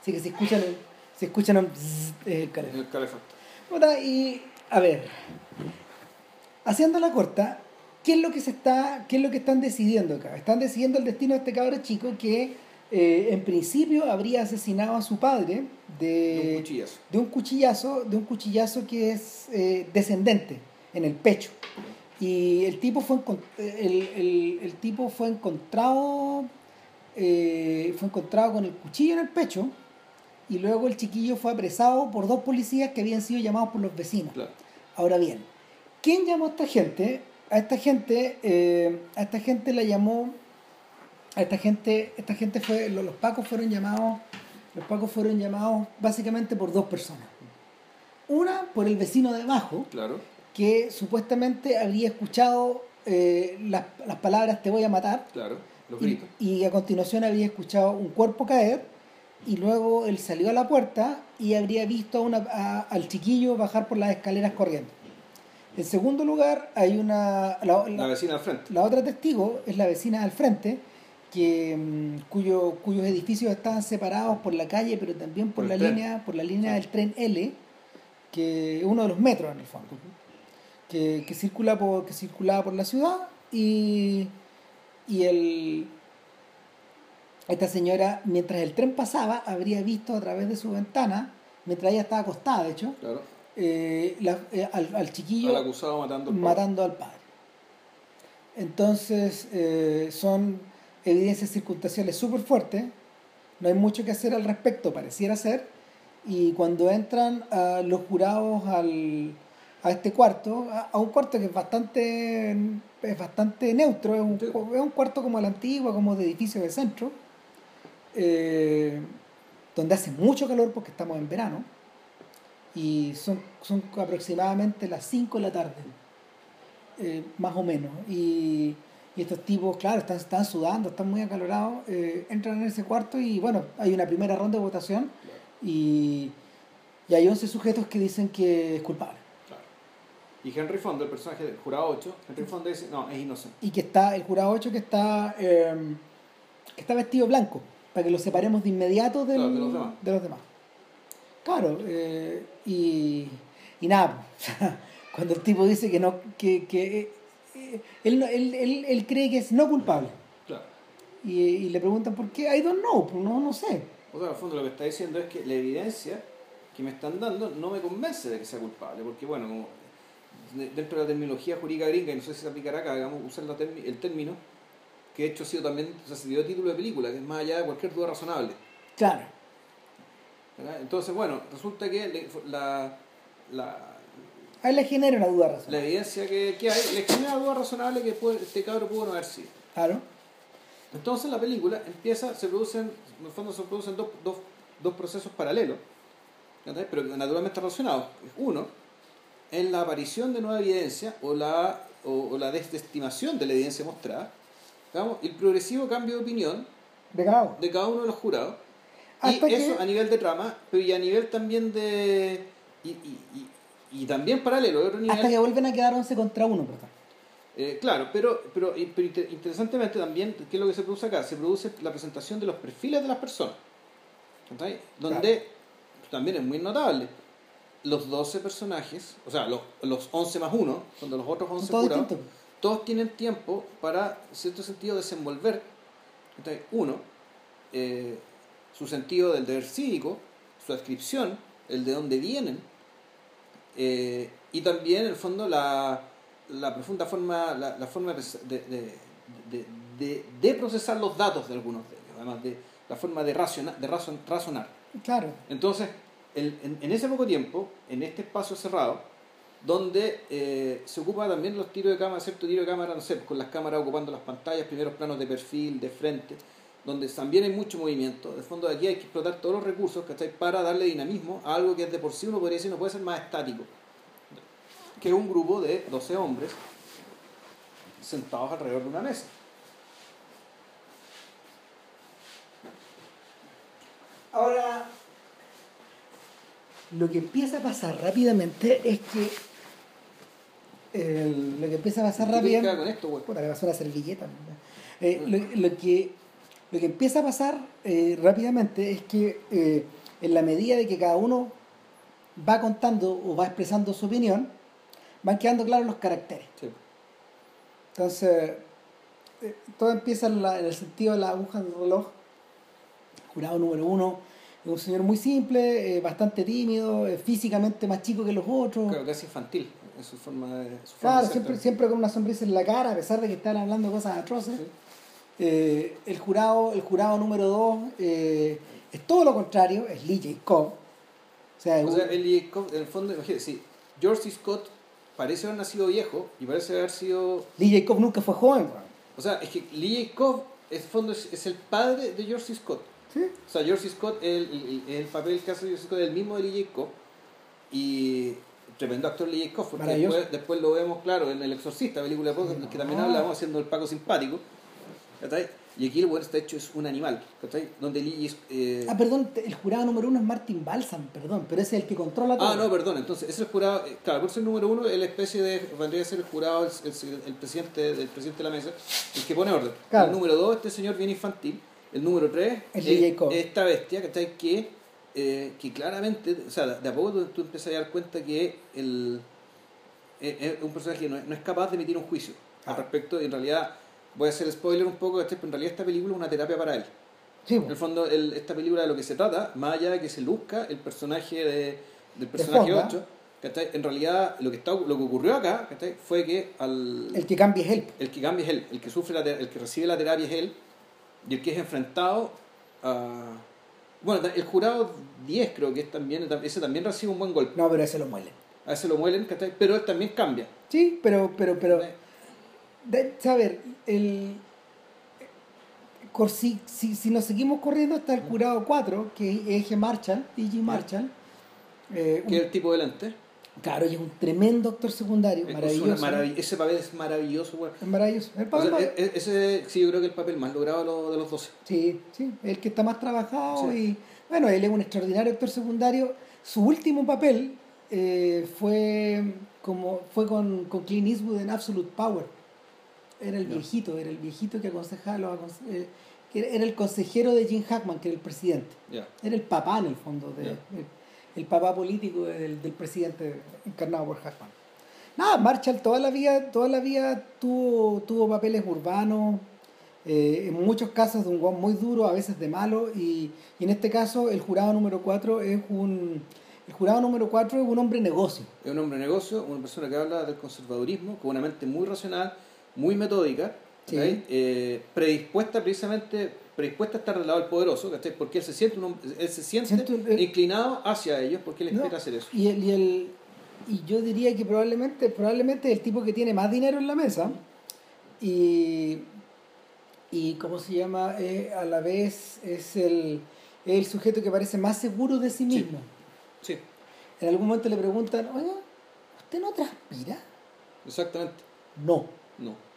A: Así que si escuchan el, si escuchan bzzz, es el calefactor.
B: El calefactor.
A: Y a ver, haciendo la corta, ¿qué es lo que se está, qué es lo que están decidiendo acá? Están decidiendo el destino de este cabro chico que eh, en principio habría asesinado a su padre de,
B: De un cuchillazo.
A: de un cuchillazo, de un cuchillazo que es eh, descendente en el pecho. Y el tipo fue el, el- el tipo fue encontrado eh, fue encontrado con el cuchillo en el pecho y luego el chiquillo fue apresado por dos policías que habían sido llamados por los vecinos.
B: Claro.
A: Ahora bien, ¿quién llamó a esta gente? A esta gente, eh, a esta gente la llamó, esta gente, esta gente fue, los, los pacos fueron llamados, los pacos fueron llamados básicamente por dos personas. Una por el vecino de abajo,
B: Claro.
A: que supuestamente habría escuchado eh, las, las palabras te voy a matar,
B: Claro. Los
A: y,
B: gritos.
A: y a continuación había escuchado un cuerpo caer y luego él salió a la puerta y habría visto a una, a- al chiquillo bajar por las escaleras corriendo. En segundo lugar, hay una... La,
B: La
A: la-
B: vecina al frente.
A: la otra testigo es la vecina al frente, que, mm, cuyo, cuyos edificios estaban separados por la calle, pero también por,
B: Por
A: la línea, por la línea del tren L, que uno de los metros en el fondo, que, que circula por, que circulaba por la ciudad y, y el esta señora, mientras el tren pasaba, habría visto a través de su ventana, mientras ella estaba acostada, de hecho,
B: Claro.
A: eh, la- eh, al, al chiquillo
B: Al acusado matando al padre.
A: matando al padre. Entonces, eh, son evidencias circunstanciales súper fuertes, no hay mucho que hacer al respecto, pareciera ser, y cuando entran ah, los jurados al, a este cuarto, a, a un cuarto que es bastante, es bastante neutro, es un, es un cuarto como la antigua, como de edificio de centro, eh, donde hace mucho calor porque estamos en verano, y son, son aproximadamente las 5 de la tarde, eh, más o menos. Y, y estos tipos, claro, están, están sudando, están muy acalorados, eh, entran en ese cuarto y bueno, hay una primera ronda de votación y, y hay 11 sujetos que dicen que es culpable
B: Claro. Y Henry Fonda, el personaje del jurado 8, Henry Fonda dice, no, es inocente.
A: y que está, el jurado 8 que está, eh, que está vestido blanco, para que lo separemos de inmediato del-
B: Claro, de los demás.
A: de los demás. Claro, eh, y, y nada, [laughs] cuando el tipo dice que no, que, que él, él, él, él cree que es no culpable.
B: Claro.
A: Y, y le preguntan por qué, I don't know, pues no, no sé.
B: O sea, al fondo lo que está diciendo es que la evidencia que me están dando no me convence de que sea culpable, porque bueno, como dentro de la terminología jurídica gringa, y no sé si se aplicará acá, digamos, usar la el término, que de hecho ha sido también, o sea, se dio título de película, que es más allá de cualquier duda razonable.
A: Claro,
B: ¿verdad? Entonces, bueno, resulta que la, la,
A: a él le genera una duda razón.
B: la evidencia que, que hay le genera duda razonable que puede- este cabro pudo no haber sido.
A: Claro,
B: Entonces la película empieza, se producen, en el fondo se producen dos, dos, dos procesos paralelos, pero naturalmente relacionados. Uno es la aparición de nueva evidencia o la, o, o la desestimación de la evidencia mostrada, digamos, el progresivo cambio de opinión
A: de cabo.
B: de cada uno de los jurados.
A: Hasta
B: y eso
A: que-
B: a nivel de trama, pero y a nivel también de... Y, y, y, y también paralelo, otro nivel.
A: Hasta que vuelven a quedar 11 contra 1, perdón.
B: Eh, claro, pero, pero, y- pero inter- interesantemente también, ¿qué es lo que se produce acá? Se produce la presentación de los perfiles de las personas. ¿Entendés? Donde también es muy notable. Los 12 personajes, o sea, los, los 11 más 1, cuando los otros 11
A: Son todos distintos.
B: todos tienen tiempo para, en cierto sentido, desenvolver, ¿entendés? uno, eh, su sentido del deber cívico, su adscripción, el de dónde vienen, eh, y también, en el fondo, la, la profunda forma, la, la forma de, de, de, de- de procesar los datos de algunos de ellos, además de la forma de, raciona- de razon- razonar.
A: Claro,
B: Entonces, el- en, en ese poco tiempo, en este espacio cerrado, donde eh, se ocupa también los tiros de cámara, cierto tiro de cámara, no sé, con las cámaras ocupando las pantallas, primeros planos de perfil, de frente, donde también hay mucho movimiento. De fondo, de aquí hay que explotar todos los recursos ¿cachai? para darle dinamismo a algo que de por sí uno podría decir no puede ser más estático. Que es un grupo de 12 hombres sentados alrededor de una mesa.
A: Ahora, lo que empieza a pasar rápidamente es que. el- lo que empieza a pasar
B: ¿Qué tiene que ver
A: rápidamente.
B: con esto, güey?
A: Puta, me pasó una servilleta. Eh, lo, lo que, lo que empieza a pasar eh, rápidamente es que eh, en la medida de que cada uno va contando o va expresando su opinión, van quedando claros los caracteres.
B: Sí.
A: Entonces, eh, todo empieza en, la- en el sentido de la aguja del reloj. Jurado número uno es un señor muy simple, bastante tímido, físicamente más chico que los otros.
B: Claro, casi infantil en su forma de. Su forma
A: Claro,
B: de
A: siempre, siempre con una sonrisa en la cara, a pesar de que están hablando cosas atroces.
B: Sí.
A: Eh, el, jurado, el jurado número dos eh, es todo lo contrario, es Lee Jacob. O sea,
B: O
A: un-
B: sea, el Jacob, en el fondo, imagínate, sí, George. Scott parece haber nacido viejo y parece haber sido.
A: Lee Jacob nunca fue joven. weón.
B: O sea, es que Lee Jacob, en el fondo, es, es el padre de George. Scott.
A: ¿Sí?
B: O sea, George. Scott, el, el, el papel que hace George. Scott es el mismo de Lee Jacob. Y tremendo actor Lee Jacob, porque después, después lo vemos, claro, en El Exorcista, película de podcast, que también
A: Ah.
B: hablamos haciendo el Paco simpático. ¿Cachai? Y aquí el weón está hecho, es un animal, ¿cachai? Donde eh,
A: Ah, perdón, el jurado número uno es Martin Balsam, perdón, pero ese es el que controla todo.
B: Ah, no, perdón, entonces ese es el jurado, eh, claro, por ser el número uno, es la especie de, vendría a ser el jurado, el, el- el presidente, el presidente de la mesa, el que pone orden.
A: Claro.
B: El número dos, este señor bien infantil. El número tres,
A: El
B: es
A: DJ
B: esta bestia, ¿cachai? Que, eh, que claramente, o sea, de a poco tú, tú empiezas a dar cuenta que el, es, es un personaje que no es, no es capaz de emitir un juicio al
A: Ah.
B: respecto, y en realidad, voy a hacer spoiler un poco, ¿cachai? pero en realidad esta película es una terapia para él.
A: Sí,
B: En
A: po.
B: el fondo, el- esta película de lo que se trata, más allá de que se luzca el personaje de, del personaje
A: Fonda.
B: 8, ¿cachai? en realidad lo que, está, lo que ocurrió acá ¿cachai? fue que al,
A: el que cambia es él.
B: el que cambia es él, el que sufre la el que recibe la terapia es él, y el que es enfrentado a. Bueno, el jurado 10 creo que es también, ese también recibe un buen golpe.
A: No, pero ese lo muele.
B: A ese lo muelen, ¿cachai? pero él también cambia.
A: Sí, pero, pero, pero, de- saber, el cor- si, si, si nos seguimos corriendo hasta el jurado 4, que es Eje Marshall, E.G. Marshall, eh,
B: Que es el tipo delante.
A: claro, y es un tremendo actor secundario,
B: Es
A: maravilloso.
B: marav- ese papel es maravilloso, weón.
A: Es maravilloso. El
B: O sea, e- e- ese sí, yo creo que el papel más logrado de los, de los 12.
A: Sí, sí, el que está más trabajado
B: Sí.
A: y bueno, él es un extraordinario actor secundario. Su último papel eh, fue como fue con, con Clint Eastwood en Absolute Power. Era el viejito, era el viejito que aconsejaba los aconse- eh, que era- el consejero de Jim Hackman, que era el presidente. Era el papá en el fondo, de, el, el papá político del, del presidente encarnado por Hackman. Nada, Marshall toda la vida, toda la vida tuvo, tuvo papeles urbanos, eh, en muchos casos de un guan muy duro, a veces de malo, y, y en este caso el jurado número 4 es un el jurado número 4 es un hombre negocio.
B: Es un hombre negocio, una persona que habla del conservadurismo con una mente muy racional, muy metódica,
A: Sí.
B: Eh, predispuesta precisamente predispuesta a estar del lado del poderoso, ¿cachai? porque él se siente, un él se siente
A: el-
B: inclinado hacia ellos porque él
A: ¿no?
B: espera hacer eso.
A: Y, el, y, el, y yo diría que probablemente, probablemente el tipo que tiene más dinero en la mesa y, y ¿cómo se llama? Eh, a la vez es el, el sujeto que parece más seguro de sí mismo.
B: Sí,
A: En algún momento le preguntan, oiga, ¿usted no transpira?
B: exactamente.
A: No.
B: No.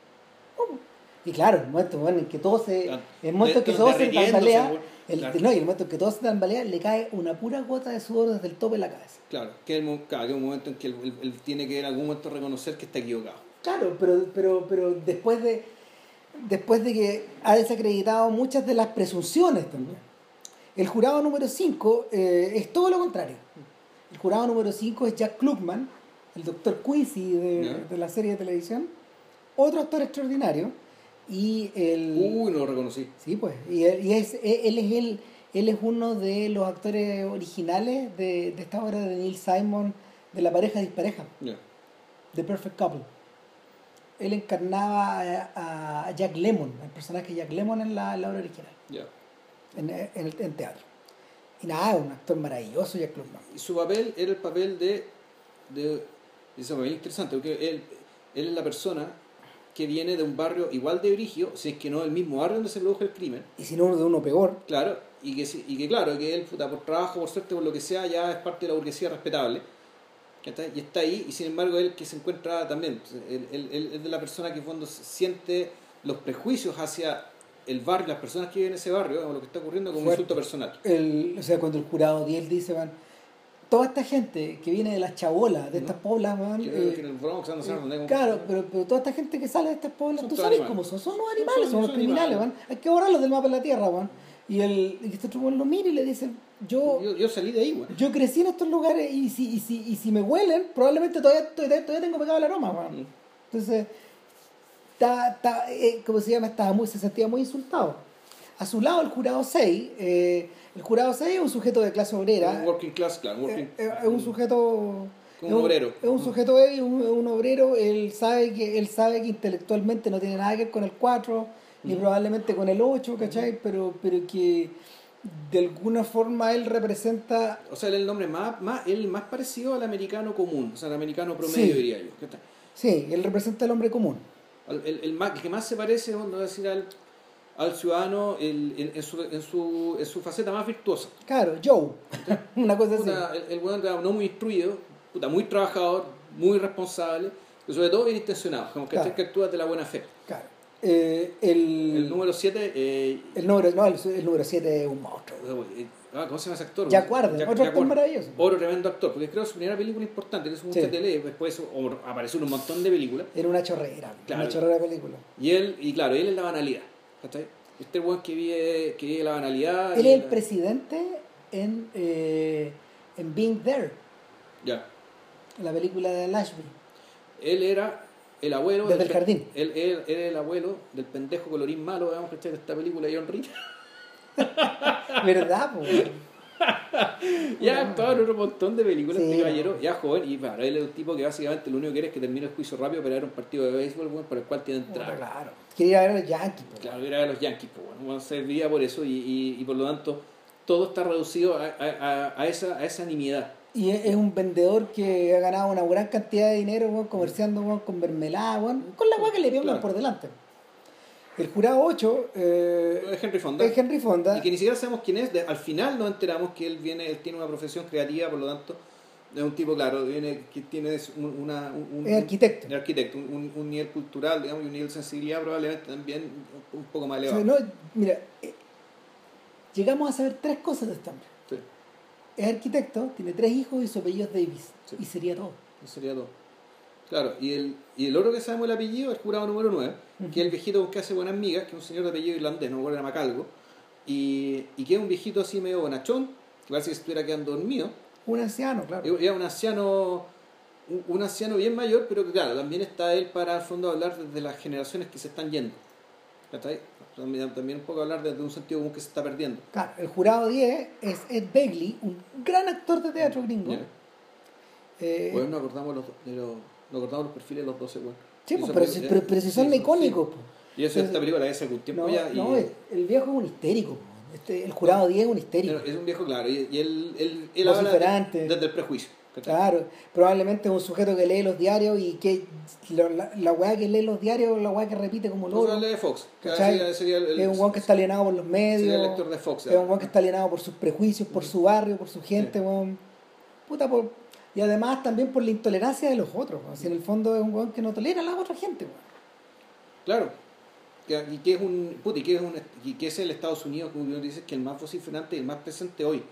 A: Y claro, el momento bueno, en que todo se. El momento en que todo se tambalea. El,
B: Claro.
A: No, y el momento en que todo se tambalea, le cae una pura gota de sudor desde el tope de la cabeza.
B: Claro, que es claro, un momento en que él, tiene que en algún momento reconocer que está equivocado.
A: Claro, pero, pero, pero después de. Después de que ha desacreditado muchas de las presunciones también. El jurado número 5 es todo lo contrario. El jurado número 5 es Jack Klugman, el doctor Quincy de la serie de televisión. Otro actor extraordinario. Y el.
B: Uy, no lo reconocí.
A: Sí, pues. Y, él, y es, él, es el, él es uno de los actores originales de, de esta obra de Neil Simon, de la pareja dispareja. The Perfect Couple. Él encarnaba a, a Jack Lemmon, el personaje Jack Lemmon en la, en la obra original,
B: Ya.
A: en, en, el, en teatro. Y nada, un actor maravilloso, Jack Lemmon.
B: Y su papel era el papel de. de papel interesante, porque él, él es la persona que viene de un barrio igual de brigio, si es que no el mismo barrio donde se produjo el crimen,
A: Y si no, de uno peor.
B: claro, y que, y que claro, que él, puta, por trabajo, por suerte, por lo que sea, ya es parte de la burguesía respetable. Y está ahí, y sin embargo, él que se encuentra también, él, él- él es de la persona que en fondo siente los prejuicios hacia el barrio, las personas que viven en ese barrio, o lo que está ocurriendo como un insulto personal.
A: El, o sea, cuando el jurado 10 dice, van, toda esta gente que viene de las chabolas, de estas poblas,
B: Que,
A: eh,
B: que en el Bronx, no sé, donde-
A: Claro, pero, pero toda esta gente que sale de estas poblas,
B: Son
A: tú sabes
B: animales.
A: cómo son, son los animales,
B: Son-
A: son, los criminales, man. hay que borrarlos del mapa de la tierra, man. Y el y este otro weón lo mira y le dice, yo,
B: Yo, yo salí de ahí, güey.
A: yo crecí en estos lugares y si, y si, y si me huelen, probablemente todavía, todavía, todavía tengo pegado el aroma, man.
B: Mm.
A: Entonces, está, está, eh, ¿cómo se llama? Estaba muy, se sentía muy insultado. A su lado el jurado 6, eh, el jurado 6 es un sujeto de clase obrera,
B: Un working class, claro. Working,
A: es un sujeto
B: Como un obrero.
A: es un sujeto es un, un obrero él sabe que él sabe que intelectualmente no tiene nada que ver con el 4 ni probablemente con el 8 ¿cachai? pero pero que de alguna forma él representa
B: O sea, él es el nombre más, más, el más parecido al americano común, o sea, al americano promedio,
A: Sí.
B: diría yo.
A: sí él representa al hombre común
B: El, el, más- el que más se parece, vamos a decir, al, al ciudadano el- en, en su, en, su, en su faceta más virtuosa.
A: claro Joe [laughs] una cosa así
B: Puta, el, el weón, no muy instruido, puta, muy trabajador, muy responsable, pero sobre todo bien intencionado, como que,
A: Claro.
B: que actúa de la buena fe.
A: claro Eh, el,
B: número 7, eh,
A: el número no el, número 7 es un monstruo
B: eh, ah, ¿cómo se llama ese actor?
A: Jack Warden, otro actor
B: Warden.
A: maravilloso.
B: Otro tremendo actor, porque creo que su primera película importante, que es un
A: Sí.
B: tele, después apareció en un montón de películas.
A: era una chorrera
B: Claro.
A: una chorrera película
B: Y él, y claro, él es la banalidad. ¿Cachai? Este weón que vive, que vive la banalidad.
A: él es el
B: la-
A: presidente en eh, en Being There
B: Ya.
A: en la película de Lashby
B: Él era el abuelo.
A: Desde
B: del
A: el jardín.
B: Él, él, él era el abuelo del pendejo colorín malo, digamos, ¿cachai? De esta película de John Reed. [laughs]
A: ¿Verdad, po? [laughs]
B: ya ha actuado en otro montón de películas,
A: Sí,
B: este caballero, ya joven, y bueno, él es un tipo que básicamente lo único que quiere es que termine el juicio rápido para ver un partido de béisbol, bueno, para el cual tiene entrada.
A: claro. Quería ir a ver a los Yankees.
B: Claro, era de los Yankees, pues bueno, bueno, serviría por eso y, y, y por lo tanto todo está reducido a, a, a- a esa, a esa nimiedad.
A: Y es un vendedor que ha ganado una gran cantidad de dinero comerciando con mermelada, con la weá que le pierdan
B: Claro.
A: por delante. El jurado 8 eh,
B: Es Henry Fonda.
A: es Henry Fonda.
B: Y que ni siquiera sabemos quién es. al final nos enteramos que él viene, él tiene una profesión creativa, por lo tanto, es un tipo, claro, viene, que tiene un- una, un, un-
A: Es arquitecto.
B: es arquitecto, un, un- un nivel cultural, digamos, y un nivel de sensibilidad probablemente también un, un poco más
A: O sea,
B: elevado.
A: no, mira, eh, llegamos a saber tres cosas de este hombre.
B: Sí,
A: Es arquitecto, tiene tres hijos y su apellido es Davis.
B: Sí.
A: Y sería todo.
B: eso sería todo. Claro, y el, y el otro que sabemos el apellido, el jurado número 9, que es el viejito que hace buenas migas, que es un señor de apellido irlandés, no me acuerdo, era Macalgo, y, y que es un viejito así medio bonachón, que parece que estuviera quedando dormido,
A: Un anciano, claro.
B: Era un anciano, un, un anciano bien mayor, pero que claro, también está él para al fondo hablar desde las generaciones que se están yendo. También, también un poco hablar desde un sentido común que se está perdiendo.
A: Claro, el jurado 10 es Ed Begley, un gran actor de teatro gringo.
B: Ya.
A: Eh,
B: Bueno, no acordamos los, de los, no acordamos los perfiles de los 12, bueno.
A: sí, pues, pero, pero, pero si son
B: sí,
A: icónicos. pues.
B: sí. Y eso esta película es hace algún tiempo
A: No,
B: ya. Y,
A: no, el, el viejo es un histérico. pues. Este, el jurado 10 es un histérico.
B: es un viejo, claro, y, y él, él, él habla desde el prejuicio.
A: Claro, probablemente es un sujeto que lee los diarios y que lo- la, la weá que lee los diarios es la weá que repite como
B: sale de Fox. sería- sería el-
A: es un weón que está alienado por los medios.
B: sería el lector de Fox.
A: Es un weón que está alienado por sus prejuicios, por su barrio, por su gente, weón. Puta, por... Y además también por la intolerancia de los otros. weón. Si en el fondo es un weón que no tolera a la otra gente, weón.
B: Claro. Que- Y que es un puta, y que es un y que es el Estados Unidos, como uno dice, que el más vociferante y el más presente hoy.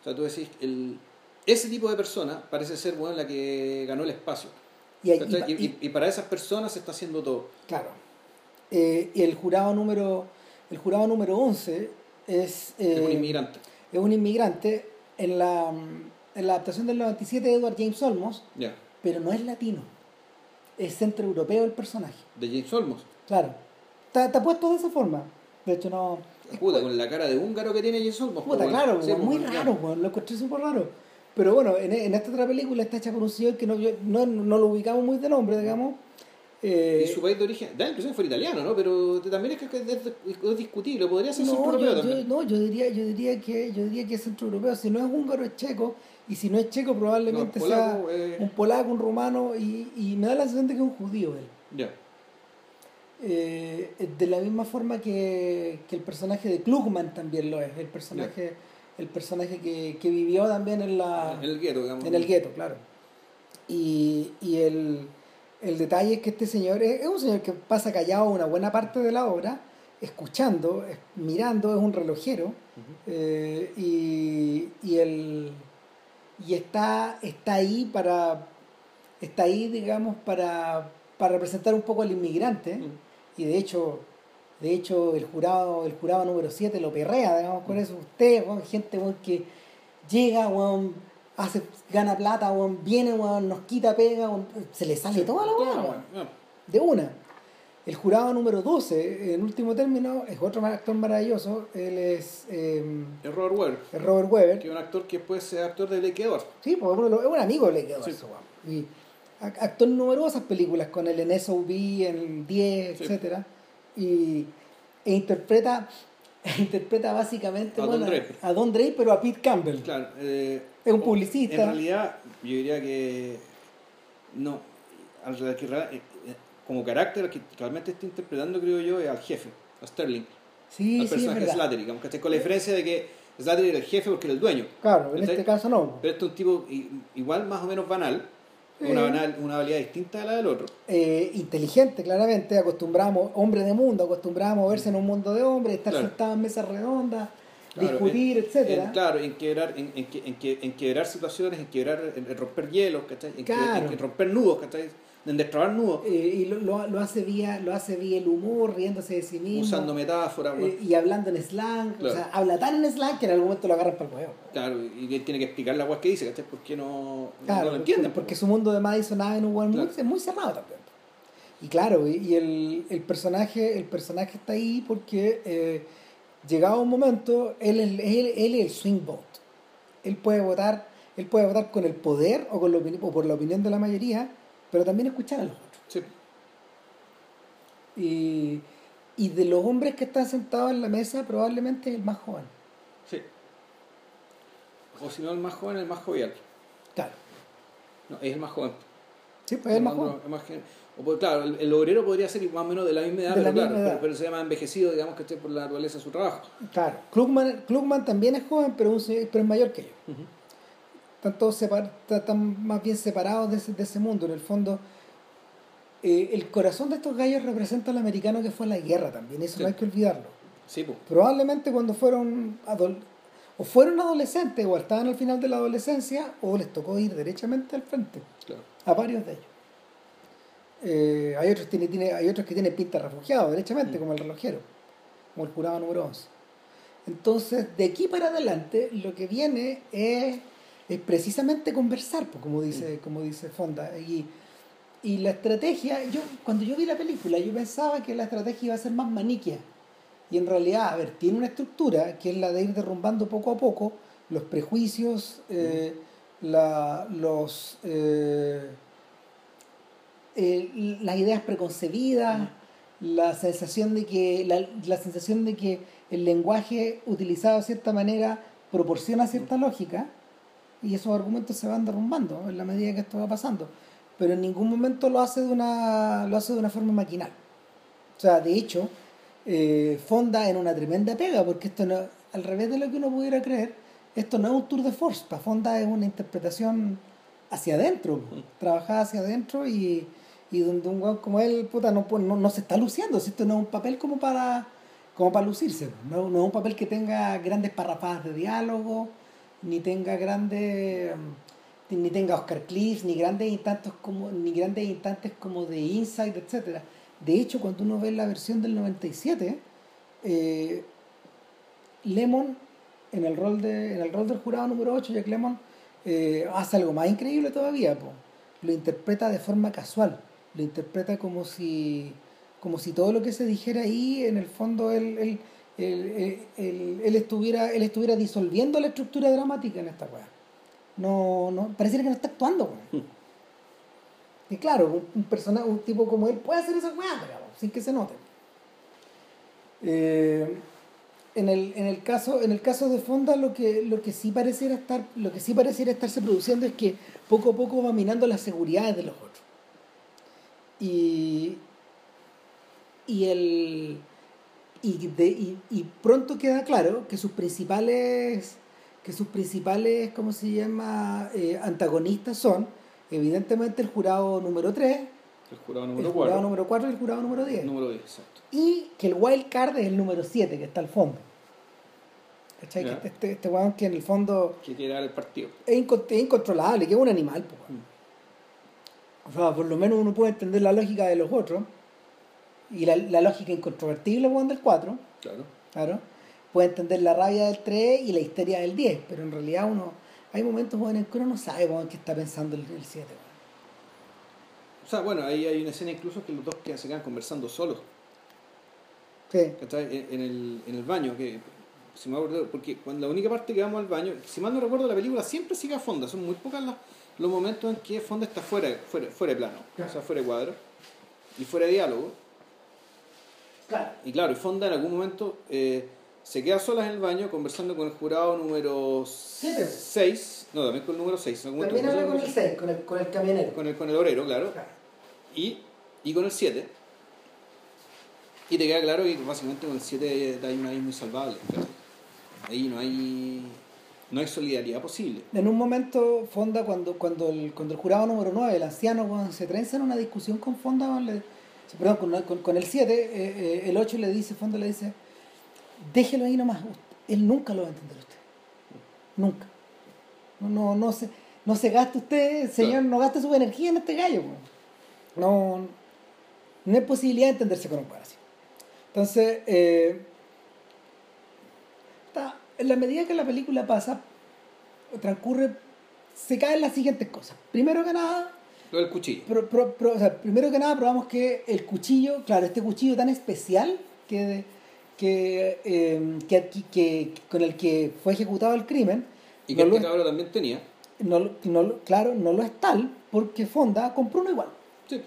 B: O sea, tú decís, el, ese tipo de persona parece ser bueno la que ganó el espacio.
A: Y, hay- y-
B: Y, para esas personas se está haciendo todo.
A: Claro. Eh, y el jurado número el jurado número 11 es,
B: es un
A: eh,
B: inmigrante.
A: es un inmigrante en la, en la adaptación del 97 de Edward James Olmos,
B: Ya.
A: pero no es latino. Es centroeuropeo el personaje.
B: De James Olmos.
A: Claro. Está, está puesto de esa forma. De hecho, no.
B: Puta, con la cara de húngaro que tiene.
A: Puta,
B: pues, bueno.
A: claro,
B: Sí, pues,
A: muy raro, weón, lo encontré súper raro. Pero bueno, en, en esta otra película está hecha por un señor que no, yo- no, no lo ubicamos muy de nombre, digamos. Eh,
B: Y su país de origen, da la impresión que fue italiano, ¿no? Pero también es que es, es discutible, podría ser
A: no,
B: centroeuropeo
A: yo,
B: también.
A: yo- no, yo diría, yo diría que yo diría que es centroeuropeo. Si no es húngaro es checo, y si no es checo probablemente
B: No, polaco,
A: sea
B: eh.
A: un polaco, un rumano, y, y me da la sensación de que es un judío él.
B: Ya.
A: Eh, de la misma forma que, que el personaje de Klugman también lo es, el personaje, el personaje que, que vivió también en la
B: En el gueto, digamos.
A: En el gueto, claro. Y, y el, el detalle es que este señor es, es un señor que pasa callado una buena parte de la obra, escuchando, es- mirando, es un relojero, eh, y, y, el, y está, está ahí para, está ahí, digamos, para, para representar un poco al inmigrante. Y de hecho, de hecho el jurado, el jurado número 7 lo perrea, digamos, con eso usted, gente que llega, hace, gana plata, viene, nos quita pega, se le sale toda la
B: Toda ya.
A: de una. El jurado número 12, en último término, es otro actor maravilloso, él es, eh,
B: Es Robert Ware,
A: es Robert Weber,
B: que es un actor que después es actor de Blake Edwards.
A: Sí, pues es un amigo de Blake Edwards,
B: Sí.
A: Y actuó en numerosas películas con él en SOB, en 10,
B: Sí.
A: etcétera Y e interpreta, [laughs] interpreta básicamente
B: A
A: bueno,
B: Don Draper.
A: a Don Draper, pero a Pete Campbell.
B: Claro. eh,
A: Es un publicista.
B: En realidad, yo diría que. No. eh, eh, como carácter, que realmente está interpretando, creo yo, es al jefe, a Sterling.
A: Sí,
B: al
A: sí, es
B: personaje
A: verdad.
B: Slattery. Que con la diferencia de que Slattery era el jefe porque era el dueño.
A: Claro, en este caso no.
B: Pero este es un tipo igual más o menos banal. Una, banal, una habilidad distinta a la del otro.
A: Eh, inteligente, claramente, acostumbramos, hombre de mundo, acostumbrado a moverse en un mundo de hombres, estar
B: Claro.
A: sentado en mesas redondas,
B: Claro,
A: discutir,
B: en-
A: etcétera.
B: en- claro, en quebrar, en, en, que- en, que- en quebrar situaciones, en quebrar, en, romper hielos, ¿cachai? En, que-
A: Claro.
B: en romper nudos, ¿cachai? En destrabar nudos,
A: Eh, y lo, lo, lo hace vía, lo hace vía el humor, riéndose de sí mismo.
B: usando metáforas,
A: Eh, y hablando en slang,
B: Claro.
A: o sea, habla tan en slang que en algún momento lo agarran para el huevo.
B: claro, y que tiene que explicar la guas que dice, ¿cachai? Porque no,
A: Claro,
B: no lo entienden.
A: porque su mundo de Madison Avenue weón,
B: Claro.
A: es muy cerrado también. Y claro, y, y el, el personaje el personaje está ahí porque eh, llegado un momento, él es, él, él es el swing vote. Él puede votar, él puede votar con el poder o, con la o por la opinión de la mayoría, pero también escuchar a los otros.
B: Sí.
A: Y, y de los hombres que están sentados en la mesa, probablemente es el más joven.
B: Sí. O si no, el más joven, el más jovial.
A: Claro.
B: No, es el más joven.
A: Sí, pues es el más joven.
B: es más gen- o pues, claro, el, el obrero podría ser más o menos de la misma edad,
A: De la
B: pero, claro,
A: edad.
B: pero, pero se llama envejecido, digamos que esté por la naturaleza de su trabajo.
A: Claro. Klugman, Klugman también es joven, pero, un pero es mayor que ellos. Están todos separ- están más bien separados de ese, de ese mundo. En el fondo, eh, el corazón de estos gallos representa al americano que fue a la guerra también. Eso
B: Sí.
A: no hay que olvidarlo.
B: Sí, pues.
A: Probablemente cuando fueron o fueron adolescentes o estaban al final de la adolescencia o les tocó ir derechamente al frente
B: Claro.
A: a varios de ellos. Eh, hay, otros, tiene, tiene- hay otros que tienen pinta de refugiados derechamente,
B: Mm.
A: como el relojero, como el jurado número 11. Entonces, de aquí para adelante, lo que viene es, es precisamente conversar, pues, como dice, como dice Fonda. Y, y la estrategia, yo cuando yo vi la película, yo pensaba que la estrategia iba a ser más maniquia. Y en realidad, a ver, tiene una estructura que es la de ir derrumbando poco a poco los prejuicios, eh, la- los, eh, eh, las ideas preconcebidas, la sensación de que la, la sensación de que el lenguaje utilizado de cierta manera proporciona cierta lógica y esos argumentos se van derrumbando en la medida que esto va pasando. Pero en ningún momento lo hace de una lo hace de una forma maquinal. O sea de hecho eh, Fonda en una tremenda pega porque esto no al revés de lo que uno pudiera creer esto no es un tour de force para Fonda es una interpretación hacia adentro trabajada hacia adentro y, y donde un weón como él puta no, puede- no, no se está luciendo esto no es un papel como para como para lucirse no, no es un papel que tenga grandes parrafadas de diálogo ni tenga grandes mm, ni tenga Oscar Cliff ni grandes instantes como ni grandes instantes como de insight etcétera de hecho cuando uno ve la versión del 97 eh, Lemon en el rol de en el rol del jurado número 8 Jack Lemon eh, hace algo más increíble todavía po. lo interpreta de forma casual lo interpreta como si como si todo lo que se dijera ahí en el fondo él, él, él- él- él estuviera él estuviera disolviendo la estructura dramática en esta weá. No no pareciera que no está actuando weón. y claro un, un personaje un tipo como él puede hacer esa weá sin que se note. Eh, en el, en el caso en el caso de Fonda lo que lo que sí pareciera estar lo que sí pareciera estarse produciendo es que poco a poco va minando las seguridades de los otros. Y y el y, de- y, y pronto queda claro que sus principales que sus principales cómo se llama Eh, antagonistas son evidentemente el jurado número 3
B: El jurado
A: el
B: número
A: jurado
B: 4.
A: número 4 y el jurado número 10
B: Número 10, exacto.
A: y que el wild card es el número 7 que está al fondo ¿Cachai? Que este, este weón que en el fondo
B: Que quiere dar el partido.
A: es, incon- es incontrolable, que es un animal. weón. O sea, por lo menos uno puede entender la lógica de los otros y la, la lógica incontrovertible weón, del 4,
B: Claro.
A: claro. Puede entender la rabia del 3 y la histeria del 10, pero en realidad uno hay momentos weón, en que uno no sabe weón, qué está pensando el, el 7. weón.
B: O sea, bueno, ahí hay una escena incluso que los dos quedan- se quedan conversando solos.
A: Sí,
B: ¿cachai? En, el, en el baño, que si me acuerdo, porque cuando la única parte que vamos al baño, si mal no recuerdo, la película siempre sigue a Fonda, son muy pocas las- los momentos en que Fonda está fuera, fuera, fuera de plano,
A: Claro.
B: o sea, fuera de cuadro y fuera de diálogo.
A: Claro.
B: Y claro, y Fonda en algún momento eh, se queda sola en el baño conversando con el jurado número
A: Siete.
B: 6, no, también con el número 6,
A: También habla con el 6, con el, con el camionero.
B: con el, con el obrero, claro,
A: Claro.
B: y, y con el 7. Y te queda claro que básicamente con el 7 hay una muy salvable. Ahí no hay, no hay solidaridad posible.
A: En un momento, Fonda, cuando, cuando, el, cuando el jurado número 9, el anciano, se trenza en una discusión con Fonda, le- perdón, con, con- con el 7, eh, eh, el 8 le dice, Fonda le dice, déjelo ahí nomás, él nunca lo va a entender usted. Nunca. No, no, no, se, no se gaste usted, señor,
B: Claro.
A: no gaste su energía en este gallo. No, no hay posibilidad de entenderse con un así. Entonces, eh, está- en la medida que la película pasa, transcurre, se caen las siguientes cosas. Primero que nada,
B: Lo del cuchillo.
A: pro- pro- pro- o sea, primero que nada probamos que el cuchillo, claro, este cuchillo tan especial que, que, eh, que, que- con el que fue ejecutado el crimen,
B: Y que
A: no
B: este
A: es-
B: cabrón también tenía.
A: no, no claro, no lo es tal porque Fonda compró uno igual.
B: Sí,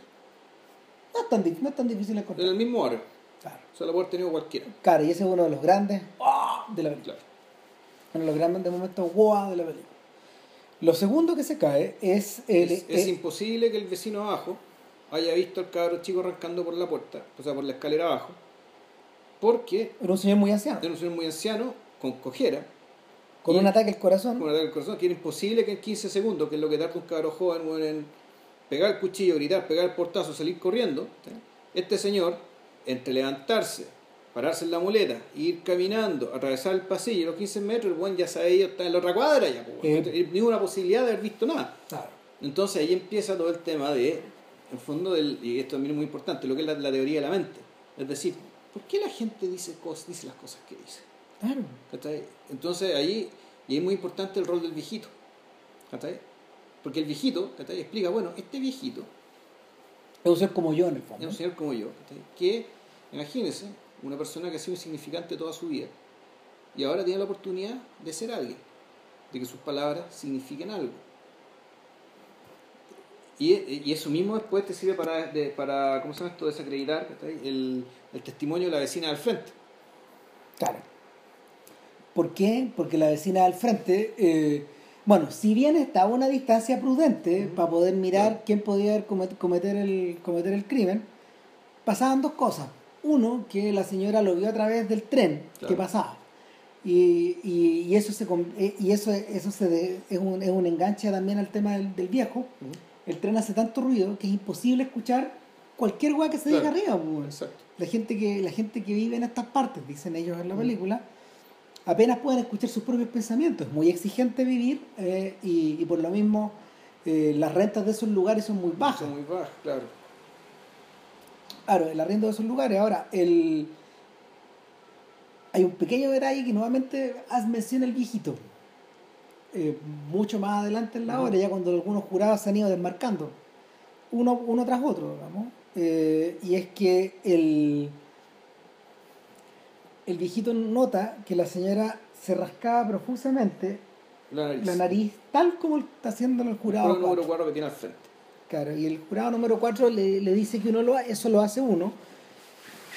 A: No es tan, dif- no es tan difícil de
B: en
A: encontrar.
B: el mismo aro.
A: Claro.
B: O sea, lo puede haber tenido cualquiera.
A: Claro, y ese es uno de los grandes ¡ah! de la película.
B: Claro.
A: Uno de los grandes momentos ¡guau! de la película. Lo segundo que se cae es el.
B: Es, es
A: eh,
B: imposible que el vecino abajo haya visto al cabro chico arrancando por la puerta, o sea, por la escalera abajo, porque
A: era un señor muy anciano,
B: era un señor muy anciano, con cojera,
A: con
B: y-
A: un ataque al corazón.
B: con un ataque al corazón, que era imposible que en 15 segundos, que es lo que tarda un cabro joven en pegar el cuchillo, gritar, pegar el portazo, salir corriendo, este señor, entre levantarse, pararse en la muleta, ir caminando, atravesar el pasillo, los 15 metros, el buen ya sabía, está en la otra cuadra ya, pues.
A: Eh.
B: ni una posibilidad de haber visto nada.
A: Claro.
B: Entonces ahí empieza todo el tema de, en fondo, del, y esto también es muy importante, lo que es la, la teoría de la mente. Es decir, ¿por qué la gente dice, cosas, dice las cosas que dice?
A: Claro.
B: Entonces ahí, y es muy importante el rol del viejito. Porque el viejito ¿cachai? explica, bueno, este viejito
A: Es un ser como yo en el
B: es
A: fondo.
B: un señor como yo, ¿cachai? que, imagínese, una persona que ha sido insignificante toda su vida y ahora tiene la oportunidad de ser alguien, de que sus palabras signifiquen algo. Y, y eso mismo después te sirve para, de- para ¿cómo se llama esto? Desacreditar el, el testimonio de la vecina del frente.
A: Claro. ¿Por qué? Porque la vecina del frente, eh, bueno, si bien estaba a una distancia prudente para poder mirar quién podía cometer el, cometer el crimen, pasaban dos cosas. Uno, que la señora lo vio a través del tren
B: Claro.
A: que pasaba. Y, y, y eso se eh, y eso eso se de- es, un, es un enganche también al tema del, del viejo. El tren hace tanto ruido que es imposible escuchar cualquier weá que se diga
B: Claro.
A: arriba. pues, weón.
B: Exacto.
A: La gente, que, la gente que vive en estas partes, dicen ellos en la película, apenas pueden escuchar sus propios pensamientos. Es muy exigente vivir eh, y, y por lo mismo eh, las rentas de esos lugares son muy bajas.
B: Son muy bajas, claro.
A: Claro, el arriendo de esos lugares. Ahora, el... hay un pequeño detalle que nuevamente haz mención el viejito. Eh, mucho más adelante en la
B: Ujú.
A: hora, ya cuando algunos jurados se han ido desmarcando, uno, uno tras otro, digamos. Eh, y es que el, el viejito nota que la señora se rascaba profusamente
B: La nariz.
A: la nariz, tal como está haciendo el jurado.
B: El número
A: cuatro.
B: 4 que tiene al frente.
A: Claro, y el jurado número 4 le, le dice que uno lo eso lo hace uno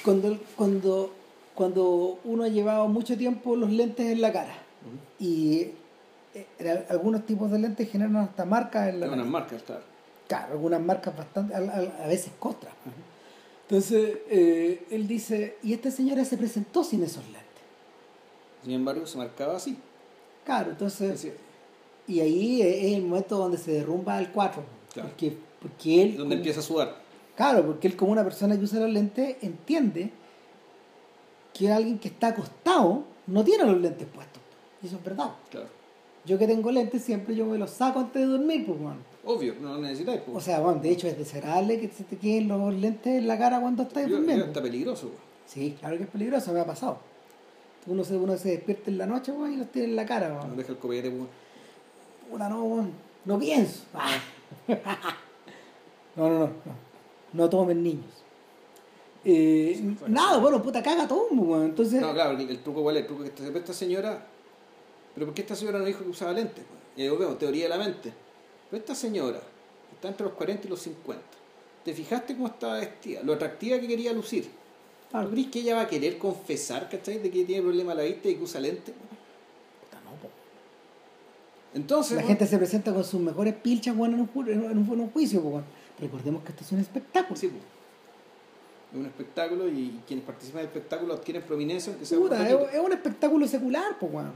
A: cuando, cuando, cuando uno ha llevado mucho tiempo los lentes en la cara. Y eh, algunos tipos de lentes generan hasta marcas en la
B: Tiene unas
A: nariz.
B: marcas, claro.
A: Claro, algunas marcas bastante, a, a- a veces costras. Entonces, eh, él dice, y esta señora se presentó sin esos lentes.
B: Sin embargo, se marcaba así.
A: Claro,
B: Es
A: entonces, y ahí es el momento donde se derrumba el 4.
B: Claro.
A: Porque, porque él...
B: donde empieza a sudar.
A: Claro, porque él como una persona que usa los lentes entiende que alguien que está acostado no tiene los lentes puestos. Y eso es verdad.
B: Claro.
A: Yo que tengo lentes siempre yo me los saco antes de dormir, pues, man.
B: Obvio, no lo necesitáis. pues.
A: O sea, bueno, de hecho es desagradable que se te queden los lentes en la cara cuando estás durmiendo.
B: está peligroso. pues.
A: Sí, claro que es peligroso, me ha pasado. Uno se, uno se despierta en la noche, weón, y los tiene en la cara,
B: No
A: weón.
B: deja el copete, pues.
A: Puta, no, weón. No pienso. [laughs] no, no, no, no. No tomen niños. Eh,
B: Sí, bueno,
A: nada,
B: sí.
A: bueno, puta, caga todo, weón. Entonces,
B: No, claro, el, truco cuál es, el truco que esta, esta señora. Pero ¿por qué esta señora no dijo que usaba lentes? pues? Y ahí volvemos, teoría de la mente. Pero esta señora está entre los 40 y los 50. ¿Te fijaste cómo estaba vestida? Lo atractiva que quería lucir.
A: claro,
B: ¿Tú crees que ella va a querer confesar, ¿cachai? De que tiene problema a la vista y que usa lentes?
A: puta, no.
B: Entonces.
A: La
B: bueno,
A: gente se presenta con sus mejores pilchas, weón, en un, en un, en un juicio, weón. Recordemos que esto es un espectáculo.
B: Sí, pues. Es un espectáculo y quienes participan del espectáculo adquieren prominencia, aunque sea un
A: Puta, es,
B: poquito.
A: es un espectáculo secular, pues, weón.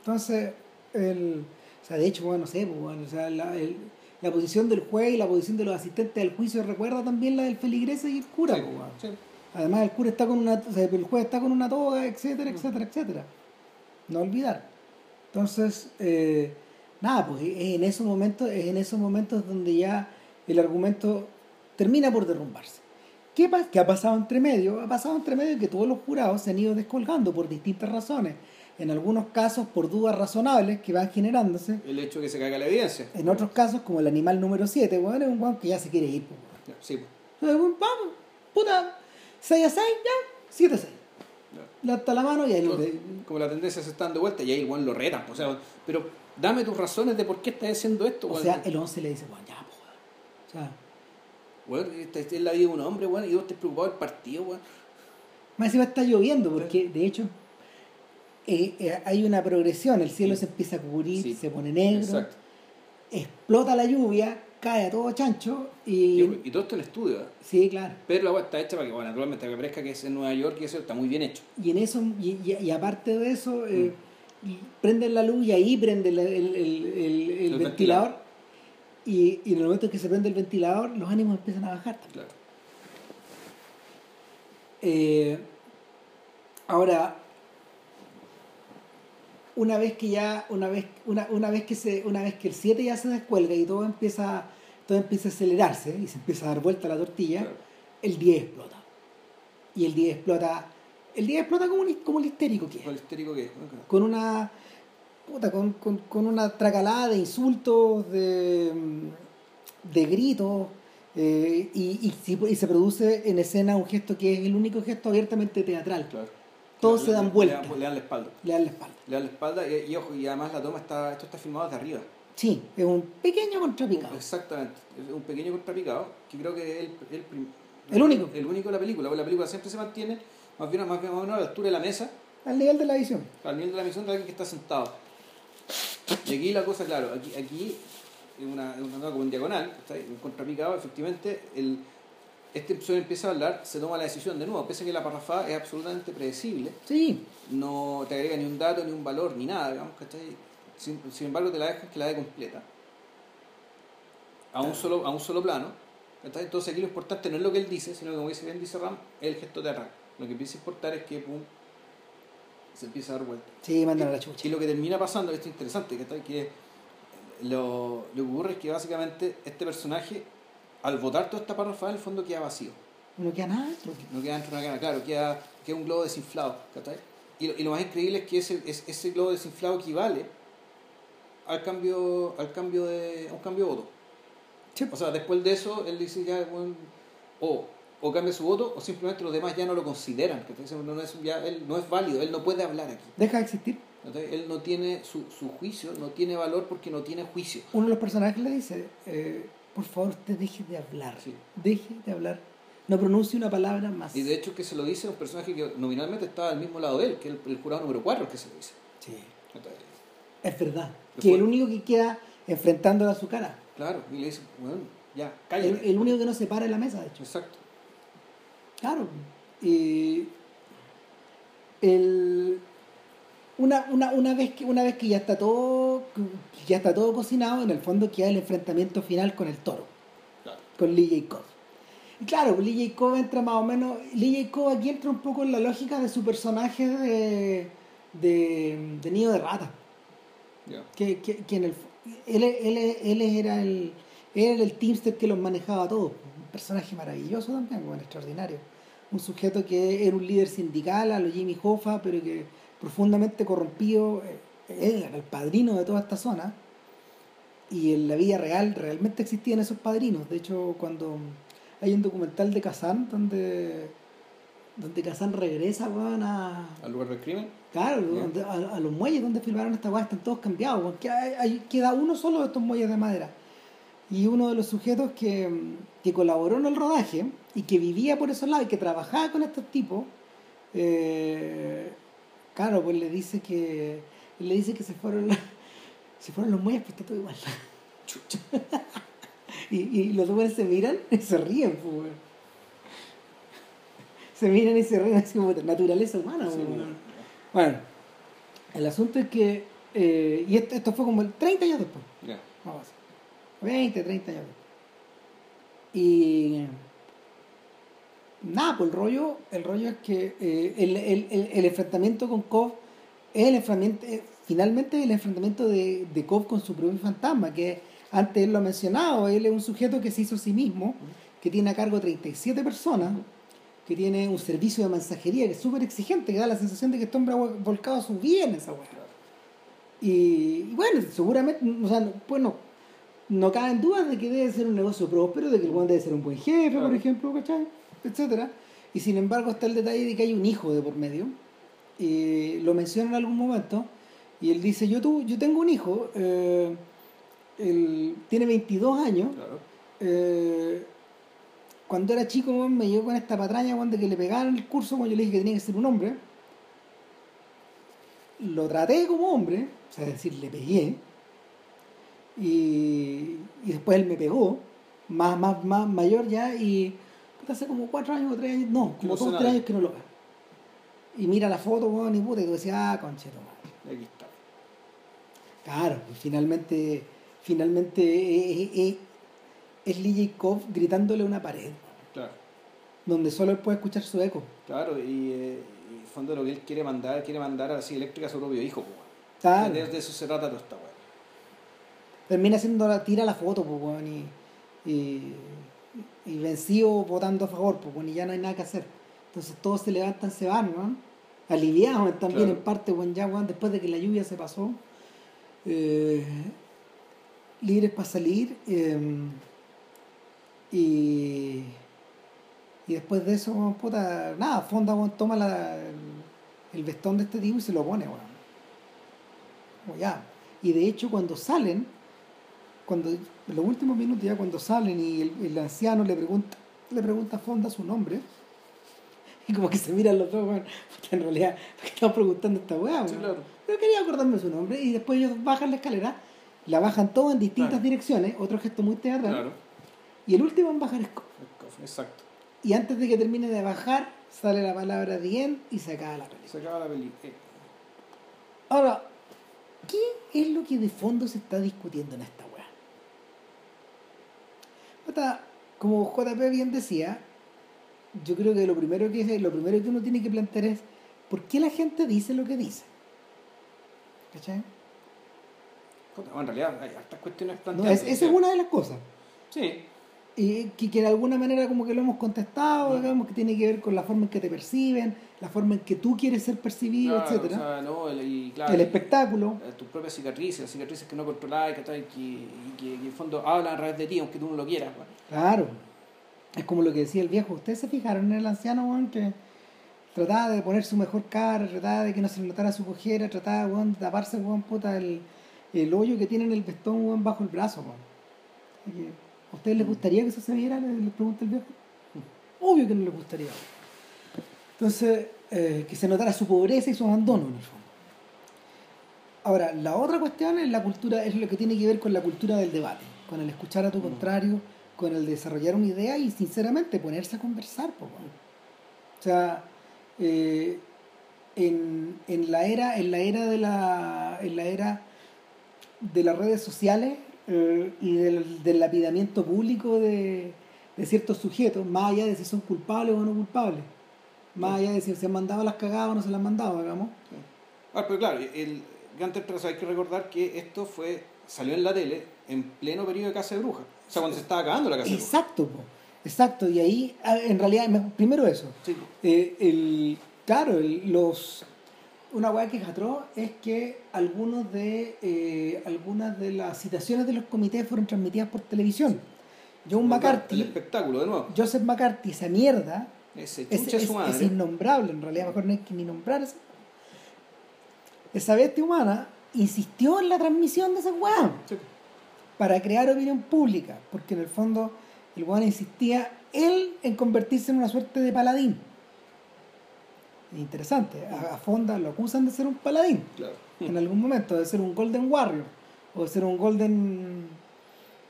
A: Entonces, el, o sea, de hecho, weón, no sé, pues, weón, o sea, la, el- la posición del juez y la posición de los asistentes del juicio recuerda también la del feligrese y el cura,
B: Sí,
A: pues,
B: sí.
A: Además, el cura está con una, o sea, el juez está con una toga, etcétera, etcétera, etcétera. No olvidar. Entonces, eh, nada, pues es en esos momentos, es en esos momentos donde ya el argumento termina por derrumbarse. ¿Qué, qué ha pasado entre medio? Ha pasado entre medio que todos los jurados se han ido descolgando por distintas razones. En algunos casos por dudas razonables que van generándose.
B: El hecho de que se caiga la evidencia.
A: En otros casos, como el animal número 7, weón, es un weón que ya se quiere ir. pues,
B: Sí,
A: Vamos, puta, 6 a 6, ya, 7 a 6.
B: Ya.
A: levanta la mano y ahí lo
B: Como la tendencia se está dando vuelta y ahí el weón lo reta. O sea, pero dame tus razones de por qué estás haciendo esto.
A: O sea, el 11 le dice, bueno, ya, O sea,
B: Weón, esta es la vida de un hombre, weón, y vos estás preocupado del partido, weón.
A: más encima está lloviendo, porque de hecho eh, eh, hay una progresión, el cielo
B: Sí.
A: se empieza a cubrir,
B: Sí.
A: se pone negro,
B: Exacto.
A: explota la lluvia, cae a todo chancho y...
B: Y, y todo esto en estudio, ¿eh?
A: Sí, claro.
B: Pero la weá está hecha para que, bueno, naturalmente, que parezca que es en Nueva York y eso está muy bien hecho.
A: Y en eso, y, y- y aparte de eso,
B: Mm.
A: prenden la luz y ahí prende el, el- el- el- el
B: El
A: ventilador. Y, y en el momento en que se prende el ventilador, los ánimos empiezan a bajar. también.
B: Claro.
A: Eh, ahora, una vez que ya, una vez, una, una vez que se, una vez que el 7 ya se descuelga y todo empieza, todo empieza a acelerarse y se empieza a dar vuelta la tortilla,
B: Claro.
A: el 10 explota. Y el 10 explota, el 10 explota como un, como el histérico que es.
B: ¿Cuál histérico que es?
A: con una puta, con, con- con una tracalada de insultos, de, de gritos, eh, y, y, se produce en escena un gesto que es el único gesto abiertamente teatral.
B: Claro.
A: Todos
B: Le-
A: se dan vuelta.
B: Le, dan- le dan la espalda.
A: Le dan la espalda.
B: Le dan la espalda y, y ojo, y además la toma está, esto está filmado desde arriba.
A: Sí, es un pequeño contrapicado.
B: Exactamente. Es un pequeño contrapicado que creo que es el, el, prim-
A: El único.
B: El único de la película. porque La película siempre se mantiene más bien, más bien más o menos a la altura de la mesa,
A: Al nivel de la visión.
B: al nivel de la misión de alguien que está sentado. Y aquí la cosa, claro, aquí, aquí es una, es una como en diagonal, ¿está un contrapicado, efectivamente, el, este episodio empieza a hablar, se toma la decisión de nuevo, pese a que la parrafada es absolutamente predecible,
A: Sí,
B: no te agrega ni un dato, ni un valor, ni nada, digamos, ¿cachai? Sin, sin embargo, te la dejan que la dé completa. A un solo, a un solo plano. Entonces aquí lo importante no es lo que él dice, sino que como dice bien dice Ram, es el gesto teatral. Lo que empieza a importar es que pum, se empieza a dar vuelta.
A: sí, mandan a la chucha.
B: Y lo que termina pasando, esto es interesante, ¿cachai? que lo, lo que ocurre es que básicamente este personaje, al votar toda esta parrafada, en el fondo queda vacío.
A: No queda nada.
B: No queda dentro de una claro, queda, queda un globo desinflado. Y, lo- y lo más increíble es que ese, es- ese globo desinflado equivale al cambio, al cambio de, a un cambio de voto.
A: Sí.
B: O sea, después de eso, él dice ya, bueno, o, o cambia su voto, o simplemente los demás ya no lo consideran. Dicen, No, es, ya, él no es válido, él no puede hablar aquí.
A: Deja de existir.
B: Él no tiene su, su juicio, no tiene valor porque no tiene juicio.
A: Uno de los personajes le dice, eh, por favor, usted deje de hablar.
B: Sí.
A: Deje de hablar. No pronuncie una palabra más.
B: Y de hecho que se lo dice a un personaje que nominalmente está al mismo lado de él, que el, el jurado número 4 que se lo dice.
A: Sí. Es verdad.
B: Después-
A: Que el único que queda enfrentándola a su cara.
B: Claro, y le dice, bueno, ya,
A: El,
B: cállate.
A: el único que no se para en la mesa, de hecho.
B: Exacto.
A: Claro. Y el, una, una, una, vez que, una vez que ya está todo ya está todo cocinado, en el fondo queda el enfrentamiento final con el toro,
B: Claro.
A: con Lee Jacob. Y claro, Lee Jacob entra más o menos. Lee Jacob aquí entra un poco en la lógica de su personaje de, de, de nido de rata. Que, que, que en el él, él, él era el él era el teamster que los manejaba todos un personaje maravilloso también bueno, extraordinario un sujeto que era un líder sindical a lo Jimmy Hoffa pero que profundamente corrompido eh, él era el padrino de toda esta zona y en la vida real realmente existían esos padrinos de hecho cuando hay un documental de Kazan donde donde Kazan regresa weón, a,
B: Al lugar del crimen.
A: Claro, donde- a, a los muelles donde filmaron esta weá están todos cambiados. hay- queda uno solo de estos muelles de madera. Y uno de los sujetos que, que colaboró en el rodaje y que vivía por esos lados y que trabajaba con estos tipos, eh, claro, pues le dice que le dice que se fueron, la- [laughs] se fueron los muelles, pues está todo igual. [laughs]
B: Chucha. [laughs]
A: Y, y los dos se miran y se ríen, pues. Se miran y se ríen así como naturaleza humana,
B: Sí, bueno.
A: el asunto es que, eh, y esto, esto fue como el 30 años después,
B: Ya.
A: vamos a decir, 20, 30 años después. Y nada, pues el rollo, el rollo es que eh, el, el- el- el enfrentamiento con Cobb es el enfrentamiento, eh, finalmente el enfrentamiento de, de Cobb con su propio fantasma, que antes él lo ha mencionado, él es un sujeto que se hizo a sí mismo, que tiene a cargo 37 personas, que tiene un servicio de mensajería que es súper exigente, que da la sensación de que este hombre ha volcado su vida en esa weá. Y, y bueno, seguramente, o sea, pues no, no caben dudas de que debe ser un negocio próspero, de que el buen debe ser un buen jefe, por ejemplo, ¿cachai? Etcétera. Y sin embargo está el detalle de que hay un hijo de por medio, y lo menciona en algún momento, y él dice, yo, tu, yo tengo un hijo, eh, él tiene 22 años,
B: Claro.
A: eh, cuando era chico me llegó con esta patraña de que le pegaron el curso cuando yo le dije que tenía que ser un hombre. Lo traté como hombre, o sea, es decir, le pegué. Y, y después él me pegó, más, más, más mayor ya, y hace como cuatro años o tres años, no, como
B: no
A: dos o tres años que no lo veo. Y mira la foto, weón, y puta, y tú decías, ah, concheto.
B: Aquí está.
A: Claro, pues finalmente, finalmente eh, eh, eh, es Lee Jacob gritándole a una pared,
B: Claro.
A: donde solo él puede escuchar su eco.
B: Claro, y, eh, en el fondo lo que él quiere mandar, quiere mandar a la silla eléctrica a su propio hijo, pues, weón.
A: Claro.
B: De, de eso se trata toda esta weá.
A: Termina haciendo la tira la foto, pues, weón, y, y, y vencido votando a favor, pues, weón, y ya no hay nada que hacer. Entonces todos se levantan, se van, weón. Aliviados también
B: Claro.
A: en parte, weón, ya, weón, después de que la lluvia se pasó. eh, libres para salir. eh, y, y después de eso, weón, puta, nada, Fonda, toma la, el, vestón de este tipo y se lo pone, weón. Como ya. Y de hecho, cuando salen, cuando en los últimos minutos ya cuando salen y el, el anciano le pregunta le pregunta a Fonda su nombre [laughs] y como que se miran los dos puta, en realidad ¿por qué estamos preguntando esta weá
B: Sí, claro.
A: pero quería acordarme su nombre y después ellos bajan la escalera la bajan todos en distintas
B: Claro.
A: direcciones otro gesto muy teatral
B: Claro.
A: y el último en bajar es Coff.
B: Exacto.
A: y antes de que termine de bajar sale la palabra The End y se acaba la película
B: Se acaba la película.
A: ahora ¿qué es lo que de fondo se está discutiendo en esta como JP bien decía, yo creo que lo primero que lo primero que uno tiene que plantear es ¿por qué la gente dice lo que dice? ¿Cachai?
B: Bueno, en realidad hay hartas cuestiones
A: No,
B: planteadas.
A: es- esa es una de las cosas.
B: Sí,
A: Y que, que de alguna manera como que lo hemos contestado,
B: Mm.
A: digamos, que tiene que ver con la forma en que te perciben, la forma en que tú quieres ser percibido,
B: claro,
A: etcétera.
B: o sea, no, el, y, claro,
A: El espectáculo.
B: eh, tus propias cicatrices, las cicatrices que no controlas que, y que, que en el fondo hablan a través de ti, aunque tú no lo quieras.
A: Claro. Es como lo que decía el viejo. ¿Ustedes se fijaron en el anciano, weón, que trataba de poner su mejor cara, trataba de que no se le notara su cojera, trataba, de taparse, puta, el, el hoyo que tiene en el vestón, bajo el brazo, weón. Así que, ¿A ustedes les gustaría que eso se viera? Le, le pregunta el viejo. Obvio que no les gustaría. Entonces, eh, que se notara su pobreza y su abandono, en el fondo. Ahora, la otra cuestión es la cultura, es lo que tiene que ver con la cultura del debate, con el escuchar a tu contrario, con el desarrollar una idea y sinceramente ponerse a conversar, po. O sea, eh, en, en la era, en la era de la, en la era de las redes sociales eh, y del, del lapidamiento público de, de ciertos sujetos, más allá de si son culpables o no culpables, más allá de si se han mandado las cagadas o no se las han mandado, digamos.
B: Ah, pero claro, el Gunter Trazo hay que recordar que esto fue salió en la tele en pleno periodo de Casa de Brujas. O sea, cuando se estaba acabando la Casa de Brujas.
A: Exacto, po. exacto. Y ahí, ah, en realidad, me- primero eso.
B: Sí.
A: Eh, el, claro, el- los una hueá que es atroz es que algunos de eh, algunas de las citaciones de los comités fueron transmitidas por televisión. John
B: El
A: McCarthy,
B: espectáculo, de nuevo.
A: Joseph McCarthy, esa mierda,
B: Ese
A: es, es- es innombrable, en realidad mejor no hay que ni nombrar esa. Bestia humana insistió en la transmisión de esa weá
B: Sí.
A: para crear opinión pública, porque en el fondo el weón insistía él en convertirse en una suerte de paladín. Interesante, a, Fonda lo acusan de ser un paladín
B: Claro.
A: en algún momento, de ser un Golden Warrior, o de ser un Golden.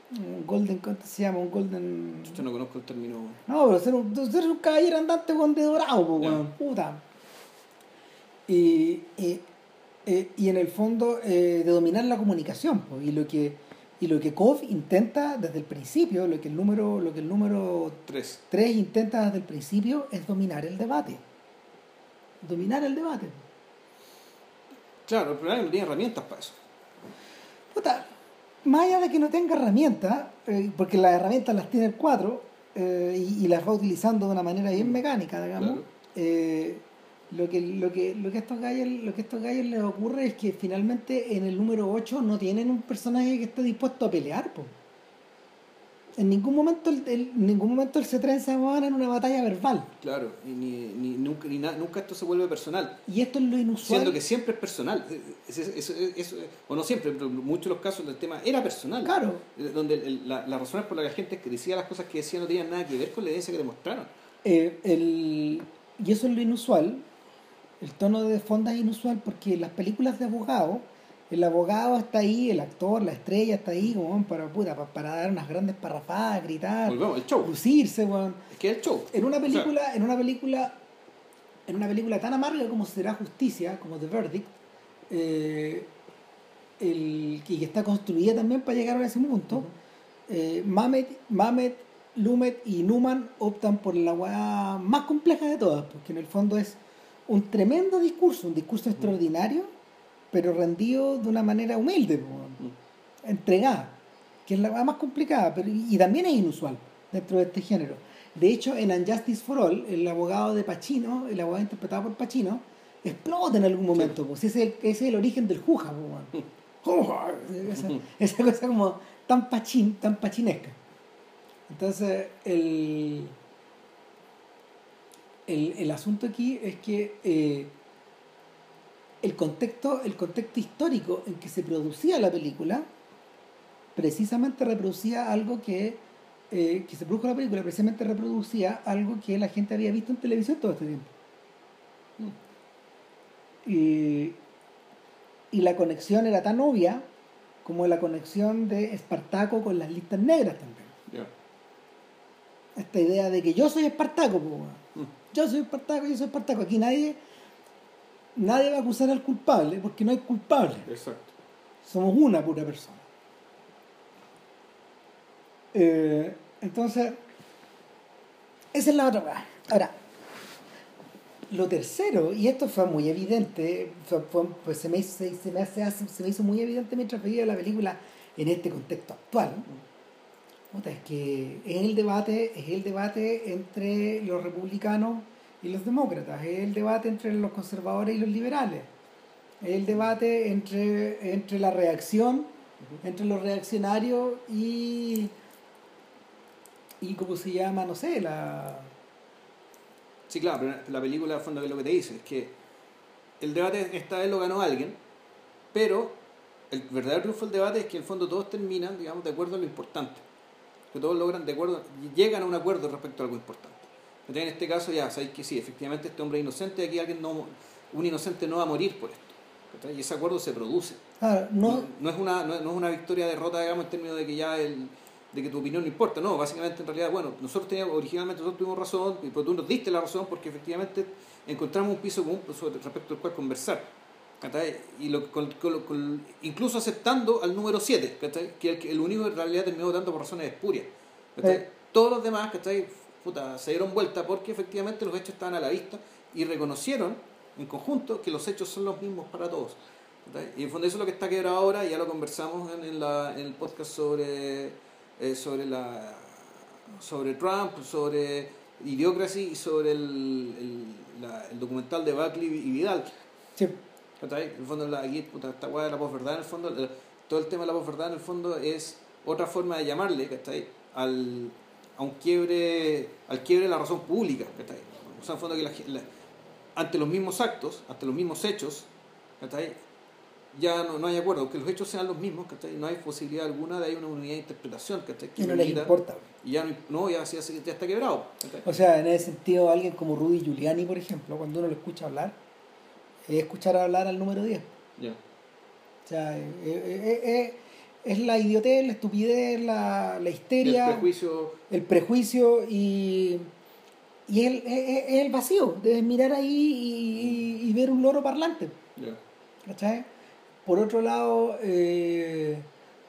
A: Un golden, ¿cómo se llama? Un Golden.
B: Yo no conozco el término.
A: No, pero ser un, ser un caballero andante con de dorado, po, puta. Y, y, eh, y en el fondo eh, de dominar la comunicación, po, y lo que y lo que Kov intenta desde el principio, lo que el número, lo que el número
B: Tres.
A: 3 intenta desde el principio es dominar el debate. Dominar el debate.
B: Claro, el problema es que no tiene herramientas para eso.
A: Puta, más allá de que no tenga herramientas, eh, porque las herramientas las tiene el 4 eh, y, y las va utilizando de una manera bien mecánica, digamos,
B: Claro.
A: eh, lo, que, lo, que, lo, que estos gallos, lo que estos gallos les ocurre es que finalmente en el número 8 no tienen un personaje que esté dispuesto a pelear. po. En ningún momento el, el- en ningún momento él se trenza en una batalla verbal.
B: Claro, y ni, ni, nunca, ni na- nunca esto se vuelve personal.
A: Y esto es lo inusual.
B: Siendo que siempre es personal. Es- es- es- o no siempre, pero en muchos de los casos del tema era personal.
A: Claro.
B: Eh, Donde el- la, las razones por las que la gente que decía las cosas que decía no tenían nada que ver con la evidencia que demostraron.
A: Eh, el- y eso es lo inusual. El tono de fondo es inusual porque las películas de abogado, el abogado está ahí, el actor, la estrella está ahí como para, puta, pa- para dar unas grandes parrafadas, gritar,
B: Volvemos, el show.
A: lucirse, weón.
B: Es que es el show.
A: En una
B: O sea,
A: película, en una película, en una película tan amarga como será Justicia, como The Verdict, eh, el, y que está construida también para llegar a ese punto, eh, Mamet, Mamet, Lumet y Newman optan por la weá más compleja de todas, porque en el fondo es un tremendo discurso, un discurso extraordinario, pero rendido de una manera humilde, weón. Entregada, que es la más complicada, pero y también es inusual dentro de este género. De hecho, en Unjustice for All, el abogado de Pacino, el abogado interpretado por Pacino, explota en algún momento, pues ese, es el- ese es el origen del juja, pues, esa, [laughs] esa cosa como tan pachín, tan pachinesca. Entonces, el, el, el asunto aquí es que eh, el contexto, el contexto histórico en que se producía la película precisamente reproducía algo que, eh, que se produjo la película, precisamente reproducía algo que la gente había visto en televisión todo este tiempo. Y, y la conexión era tan obvia como la conexión de Espartaco con las listas negras también. Esta idea de que yo soy Espartaco, po.
B: Mm.
A: yo soy Espartaco, yo soy Espartaco. Aquí nadie, nadie va a acusar al culpable porque no hay culpable.
B: Exacto.
A: Somos una pura persona. Eh, entonces, esa es la otra. Ahora, lo tercero, y esto fue muy evidente, fue- fue- pues se me, hizo, se, me hace- se me hizo muy evidente mientras veía la película en este contexto actual. Es que es el debate, es el debate entre los republicanos y los demócratas, es el debate entre los conservadores y los liberales, es el debate entre, entre la reacción, entre los reaccionarios y, y cómo se llama, no sé, la
B: Sí, claro, pero la película, al fondo, que lo que te dice? Es que el debate esta vez lo ganó alguien, pero el verdadero triunfo del debate es que en el fondo todos terminan, digamos, de acuerdo a lo importante. Que todos logran de acuerdo, llegan a un acuerdo respecto a algo importante. En este caso, ya sabéis que sí, efectivamente este hombre es inocente, aquí alguien no, un inocente no va a morir por esto. Y ese acuerdo se produce.
A: claro,
B: No,
A: no,
B: no es una, no, no es una victoria derrota, digamos, en términos de que ya el, de que tu opinión no importa. No, básicamente en realidad, bueno, nosotros teníamos, originalmente nosotros tuvimos razón, pero tú nos diste la razón porque efectivamente encontramos un piso común respecto al cual conversar. Y lo, con- con- con- incluso aceptando al número 7, que el, el único en realidad terminó votando por razones espurias.
A: Eh.
B: Todos los demás ¿cachai? Puta, se dieron vuelta porque efectivamente los hechos estaban a la vista y reconocieron en conjunto que los hechos son los mismos para todos. Y en fondo eso es lo que está quebrado ahora, ya lo conversamos en, en la, en el podcast sobre, eh, sobre, la, sobre Trump, sobre Idiocracy y sobre el, el, la- el documental de Buckley y Vidal.
A: sí.
B: En el fondo, la, aquí, puta, esta de la posverdad, en el fondo, el- todo el tema de la posverdad, en el fondo, es otra forma de llamarle, ¿cachai? Al, a un quiebre, al quiebre de la razón pública, ¿cachai? O sea, en fondo, que la, la- ante los mismos actos, ante los mismos hechos, ¿cachai? Ya no, no hay acuerdo, aunque los hechos sean los mismos, ¿cachai? No hay posibilidad alguna de hay una unidad de interpretación, ¿cachai? Que
A: y no les importa.
B: Y ya no, no ya, ya, ya está quebrado, ¿cachai?
A: O sea, en ese sentido, alguien como Rudy Giuliani, por ejemplo, cuando uno lo escucha hablar, es escuchar hablar al número 10.
B: Ya.
A: O sea, eh, eh, eh, eh, es la idiotez, la estupidez, la, la
B: el
A: histeria,
B: prejuicio,
A: el prejuicio y, y el, es- es- es el vacío de mirar ahí y, y- y ver un loro parlante.
B: ya.
A: ¿cachai? Por otro lado, eh,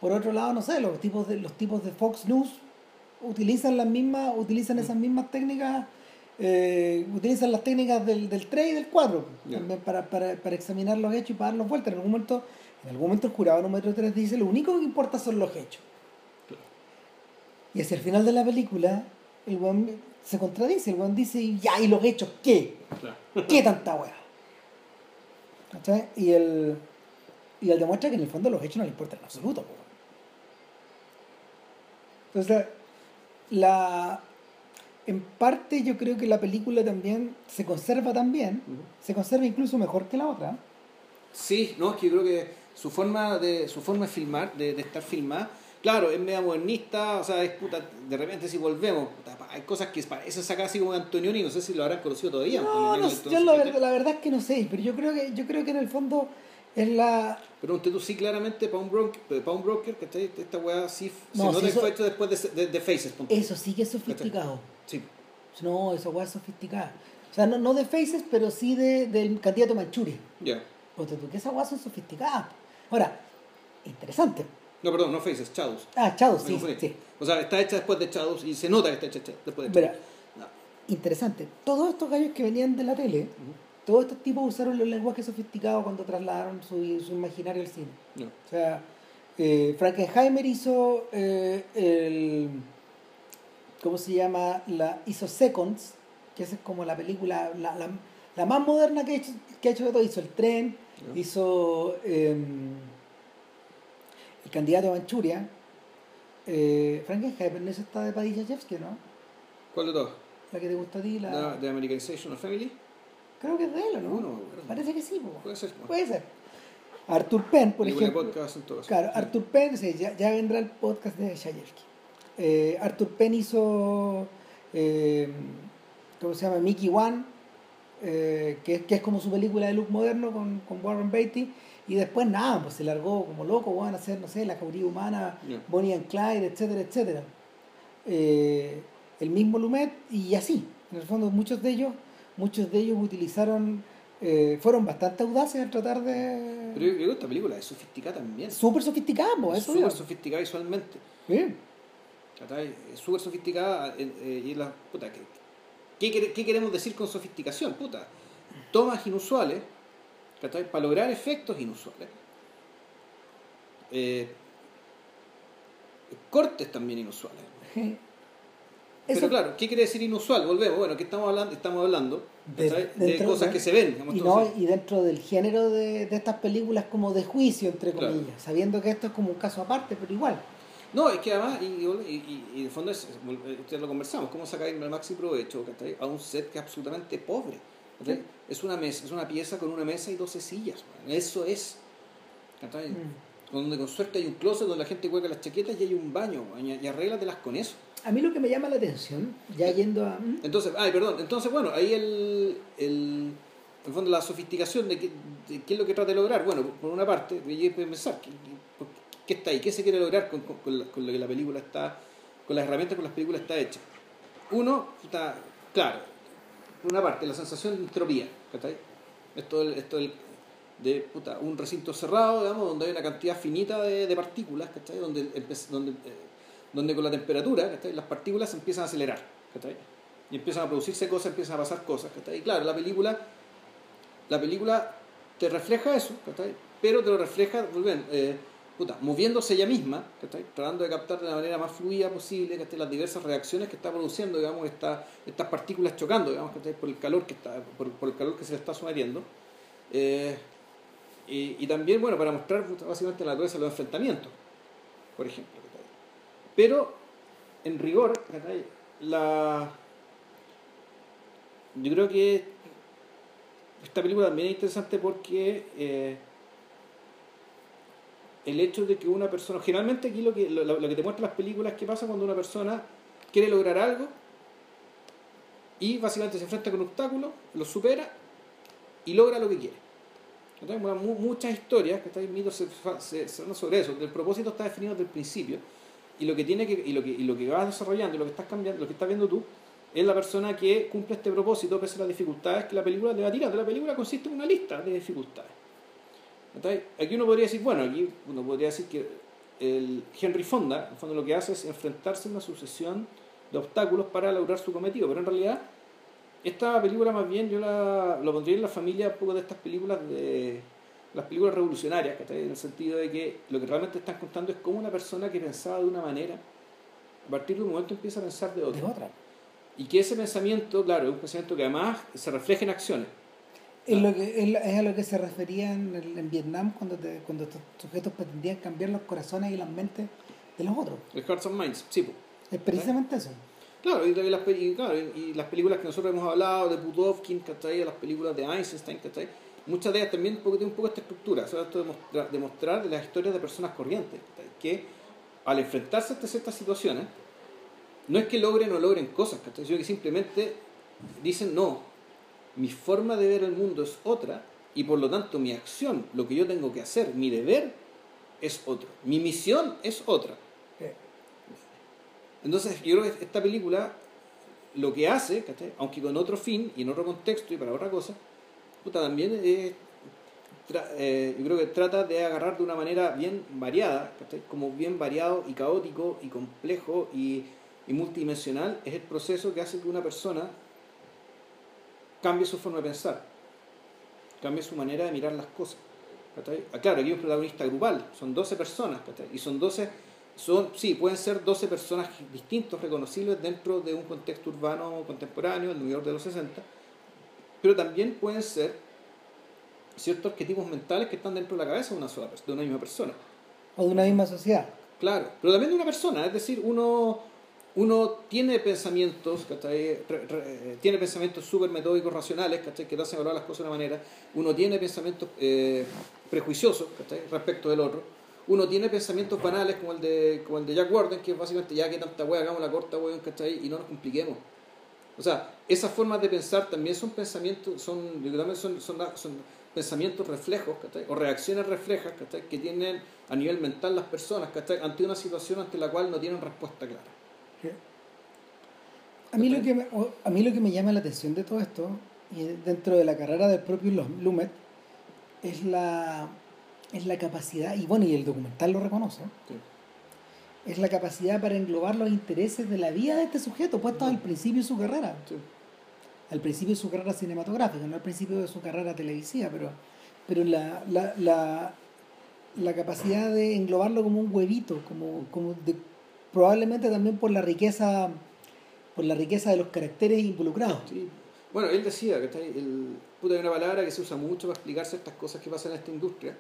A: por otro lado, no sé, los tipos de, los tipos de Fox News utilizan las mismas, utilizan esas mismas técnicas, eh, utilizan las técnicas del, del 3 y del 4
B: Ya.
A: también para, para, para examinar los hechos y para darlos vueltas. En algún momento, en algún momento el jurado número 3 dice lo único que importa son los hechos.
B: Claro.
A: Y hacia el final de la película, el weón se contradice, el weón dice, ya, ¿y los hechos qué?
B: Claro.
A: ¿Qué tanta weá? ¿Cachai? Y él, y él demuestra que en el fondo los hechos no le importan en absoluto. Entonces, la en parte yo creo que la película también se conserva también, se conserva incluso mejor que la otra.
B: Sí, no, es que yo creo que su forma de, su forma de filmar, de, de estar filmada, claro, es media modernista, o sea, es puta, de repente si volvemos, puta, hay cosas que parecen sacar así como de Antonioni, no sé si lo habrán conocido todavía.
A: No, no,
B: entonces,
A: yo la verdad, la verdad es que no sé, pero yo creo que yo creo que en el fondo es la
B: Pero usted tú sí claramente Pound Broker, Broker ¿cachai? Esta weá sí se
A: No,
B: nota
A: sí,
B: que
A: eso-
B: fue hecho después de, de, de Faces. ponte.
A: eso sí que es sofisticado.
B: Sí.
A: No, esa weá es sofisticada. O sea, no, no de Faces, pero sí de, del candidato Manchuri.
B: Ya.
A: Ponte tú, que esas weas son sofisticadas. Ahora, interesante.
B: No, perdón, no Faces, Shadows.
A: Ah, Shadows, sí, sí.
B: O sea, está hecha después de Shadows y se nota que está hecha después de Shadows. No.
A: interesante. Todos estos gallos que venían de la tele, todos estos tipos usaron los lenguajes sofisticados cuando trasladaron su, su imaginario al cine.
B: No.
A: O sea, eh, Frankenheimer hizo eh, el. ¿Cómo se llama? La, hizo Seconds, que es como la película, la, la, la más moderna que ha, hecho, que ha hecho de todo. Hizo El Tren, Hizo eh, El candidato a Manchuria. Eh, Frankenheimer, ¿no esa está de Padilla no?
B: ¿Cuál de todos?
A: La que te gusta a ti, la...
B: ¿De, Americanization of Family?
A: creo que es de él, ¿o ¿no?
B: No, no.
A: Parece que sí, po.
B: Puede ser.
A: puede ser. Arthur Penn, por
B: de
A: ejemplo.
B: podcast en todo.
A: Claro, Arthur Penn, sí, ya, ya vendrá el podcast de Shayevsky. Eh, Arthur Penn hizo, eh, ¿cómo se llama? Mickey One, eh, que, que es como su película de look moderno con, con Warren Beatty. Y después nada, pues se largó como loco, van a hacer, no sé, La Cauría Humana. Bonnie and Clyde, etcétera, etcétera. Eh, el mismo Lumet y así. En el fondo muchos de ellos, muchos de ellos utilizaron, eh, fueron bastante audaces al tratar de...
B: Pero yo creo que esta película es sofisticada también.
A: Súper sofisticados, pues,
B: Es
A: eso
B: súper sofisticada visualmente. ¿cachai? Es súper sofisticada eh, y la puta, ¿qué, qué, qué queremos decir con sofisticación? Puta, tomas inusuales. Para lograr efectos inusuales. Eh, cortes también inusuales. [laughs] Pero claro, ¿qué quiere decir inusual? Volvemos, bueno, que estamos hablando, estamos hablando
A: De-
B: cosas
A: de-
B: que se ven. digamos,
A: y, no, y dentro del género de, de estas películas como de juicio, entre
B: Claro.
A: comillas, sabiendo que esto es como un caso aparte, pero igual.
B: No, es que además, y, y, y- y de fondo, es, es- ustedes lo conversamos, cómo sacar el máximo provecho a un set que es absolutamente pobre.
A: Sí.
B: Es una mesa, es una pieza con una mesa y 12 sillas. man. Eso es.
A: Mm.
B: Donde con suerte hay un closet donde la gente cuelga las chaquetas y hay un baño, man, y, arréglatelas con eso.
A: A mí lo que me llama la atención, ya yendo a... ¿Mm?
B: Entonces, ay, perdón, entonces, bueno, ahí el, el, en el fondo la sofisticación de, qué- de qué es lo que trata de lograr. Bueno, por- una parte, pensar, ¿qué, está ahí? ¿Qué se quiere lograr con, con, con lo que la película está, con las herramientas con las películas está hecha? Uno, está, claro, por una parte, la sensación de entropía, ¿cachai? Esto, esto de puta, un recinto cerrado, digamos, donde hay una cantidad finita de, de partículas, ¿cachai? Donde, donde, eh, donde con la temperatura, ¿cachai? Las partículas empiezan a acelerar, ¿cachai? Y empiezan a producirse cosas, empiezan a pasar cosas, ¿cachai? Y claro, la película, la película te refleja eso. Pero te lo refleja, volviendo, eh, moviéndose ella misma. Tratando de captar de la manera más fluida posible, ¿cachai? Las diversas reacciones que está produciendo, digamos, esta, estas partículas chocando, digamos, ¿cachai? Por el calor que está, por, el calor que se le está sometiendo. Eh, y, también, bueno, para mostrar básicamente la naturaleza de los enfrentamientos, por ejemplo. Pero, en rigor, la yo creo que esta película también es interesante porque eh, el hecho de que una persona, generalmente aquí lo que, lo, que te muestran las películas es qué pasa cuando una persona quiere lograr algo y básicamente se enfrenta con obstáculos, lo supera y logra lo que quiere. Mu- muchas historias, que mitos se, se, se sobre eso, el propósito está definido desde el principio y lo que tiene que, y lo que, y lo que vas desarrollando, y lo que estás cambiando, lo que estás viendo tú, es la persona que cumple este propósito pese a las dificultades que la película te va tirando. La película consiste en una lista de dificultades. Aquí uno podría decir, bueno, aquí uno podría decir que el Henry Fonda, en el fondo lo que hace es enfrentarse a una sucesión de obstáculos para lograr su cometido, pero en realidad esta película más bien yo la, lo pondría en la familia un poco de estas películas de las películas revolucionarias, ¿cachai? en el sentido de que lo que realmente están contando es cómo una persona que pensaba de una manera, a partir de un momento empieza a pensar de
A: De
B: otra.
A: otra.
B: Y que ese pensamiento, claro, es un pensamiento que además se refleja en acciones.
A: Es, lo que, es, es a lo que se refería en, Vietnam cuando, te- cuando estos sujetos pretendían cambiar los corazones y las mentes de los otros.
B: El Hearts and Minds, sí. po.
A: Es precisamente eso.
B: Claro y, las, y, claro, y las películas que nosotros hemos hablado, de Pudovkin, ¿cachai? las películas de Einstein, ¿cachai? muchas de ellas también porque tienen un poco esta estructura, o sea, esto de demostrar, de las historias de personas corrientes, que al enfrentarse a ciertas situaciones, no es que logren o logren cosas, sino que simplemente dicen, no, mi forma de ver el mundo es otra y por lo tanto mi acción, lo que yo tengo que hacer, mi deber es otro, mi misión es otra. Entonces yo creo que esta película lo que hace, aunque con otro fin y en otro contexto y para otra cosa, también eh, yo creo que trata de agarrar de una manera bien variada, como bien variado y caótico y complejo y, multidimensional, es el proceso que hace que una persona cambie su forma de pensar, cambie su manera de mirar las cosas. Ah, claro, aquí hay un protagonista grupal, son 12 personas, y son 12, son, sí, pueden ser 12 personajes distintos, reconocibles dentro de un contexto urbano contemporáneo, el New York de los 60, pero también pueden ser ciertos arquetipos mentales que están dentro de la cabeza de una sola de una misma persona.
A: O de una misma sociedad.
B: Claro, pero también de una persona, es decir, uno, uno tiene pensamientos, eh, tiene pensamientos súper metódicos, racionales, que te hacen valorar las cosas de una manera, uno tiene pensamientos eh, prejuiciosos respecto del otro, uno tiene pensamientos banales como el de, como el de Jack Warden, que es básicamente ya que tanta wea, hagamos la corta, weón, Y no nos compliquemos. O sea, esas formas de pensar también son pensamientos, son, son pensamientos reflejos o reacciones reflejas que tienen a nivel mental las personas ante una situación ante la cual no tienen respuesta clara.
A: A mí, lo que me, a mí lo que me llama la atención de todo esto, y dentro de la carrera del propio Lumet, es la, es la capacidad, y bueno, y el documental lo reconoce, es la capacidad para englobar los intereses de la vida de este sujeto, puestos al principio de su carrera. Al principio de su carrera cinematográfica, no al principio de su carrera televisiva, pero, pero la, la, la, la capacidad de englobarlo como un huevito, como, como de, probablemente también por la riqueza por la riqueza de los caracteres involucrados.
B: Bueno, él decía que el, puta, hay una palabra que se usa mucho para explicar ciertas cosas que pasan en esta industria,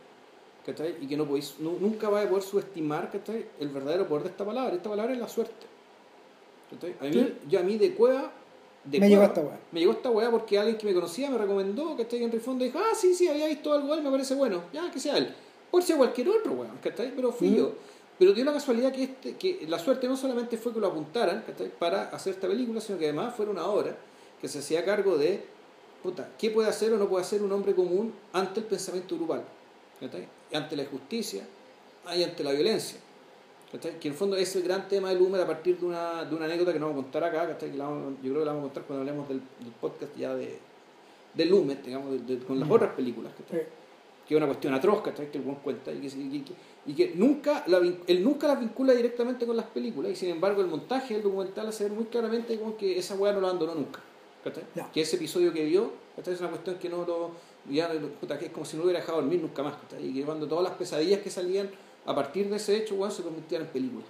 B: y que no podéis, nunca vais a poder subestimar el verdadero poder de esta palabra. Esta palabra es la suerte. A mí, yo a mí de cueva
A: me llegó esta weá.
B: Me llegó esta weá porque alguien que me conocía me recomendó que esté en Rifondo y dijo, ah, sí, sí, había visto algo él, me parece bueno. Ya, que sea él. Por ser cualquier otro weón, ¿cachai? Pero fui yo. Pero dio la casualidad que, este, que la suerte no solamente fue que lo apuntaran para hacer esta película, sino que además fuera una obra que se hacía cargo de, puta, ¿qué puede hacer o no puede hacer un hombre común ante el pensamiento grupal? Ante la injusticia y ante la violencia. Que en el fondo es el gran tema del Lumet a partir de una, de una anécdota que no vamos a contar acá, Que yo creo que la vamos a contar cuando hablemos del, podcast ya de, de Lumet, digamos, con las otras películas, Que es una cuestión atroz, Que el buen cuenta y que, y que, nunca la, él nunca las vincula directamente con las películas y sin embargo el montaje del documental hace ver muy claramente que esa weá no lo abandonó nunca. Que ese episodio que vio es una cuestión que no lo. Ya, que es como si no hubiera dejado dormir nunca más. Y que cuando todas las pesadillas que salían a partir de ese hecho, bueno, se convirtieron en película.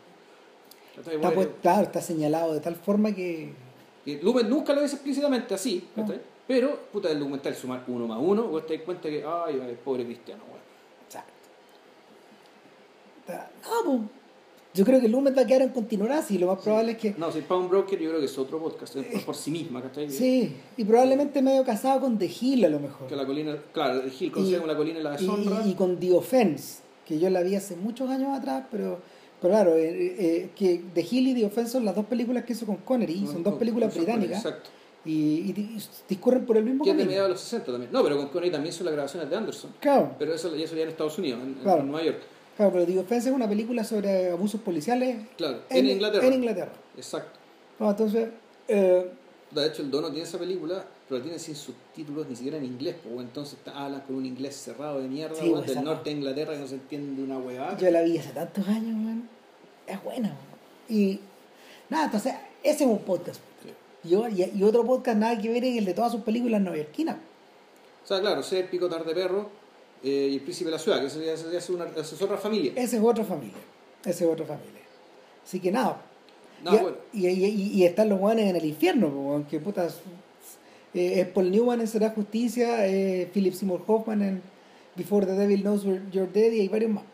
A: Está, pues, claro, está señalado de tal forma que...
B: que Lumen nunca lo dice explícitamente así, pero, puta, el documental sumar uno más uno, vos te das cuenta que, ay, pobre cristiano, bueno. Exacto.
A: No, pues, yo creo que Lumen va a quedar en continuar así, lo más probable es que...
B: No, si Pound Broker yo creo que es otro podcast, por, sí misma, ¿cachai?
A: Sí, y probablemente medio casado con The Hill a lo mejor.
B: Que la colina, claro, The Hill como la colina de la deshonra.
A: Y, y con The Offense que yo la vi hace muchos años atrás, pero, pero claro, eh, eh, que The Hill y The Offense son las dos películas que hizo con Connery, son dos películas británicas. Exacto. Y, discurren por el mismo
B: camino. Que es de mediados de los 60 también. No, pero con Connery también son las grabaciones de Anderson. Claro. Pero eso, eso ya en Estados Unidos, en, Nueva York.
A: Claro, pero The Offense es una película sobre abusos policiales.
B: Claro, en, Inglaterra.
A: En Inglaterra.
B: Exacto.
A: entonces. Eh,
B: de hecho, el Dono tiene esa película pero tiene sin subtítulos ni siquiera en inglés, pues entonces habla con un inglés cerrado de mierda, pues, del norte de Inglaterra que no se entiende una huevada.
A: Yo la vi hace tantos años, man. Es buena. Y nada, entonces, ese es un podcast. Y, otro podcast nada que ver es el de todas sus películas neoyorquinas.
B: O sea, claro, ser Picotar de Perro eh, y El Príncipe de la Ciudad, que eso es, una, es otra familia.
A: Esa es otra familia. Esa es otra familia. Así que nada. y, y, y, están los guanes en el infierno, porque putas eh, Paul Newman en Será Justicia, eh, Philip Seymour Hoffman en Before the Devil Knows You're Dead y hay varios más.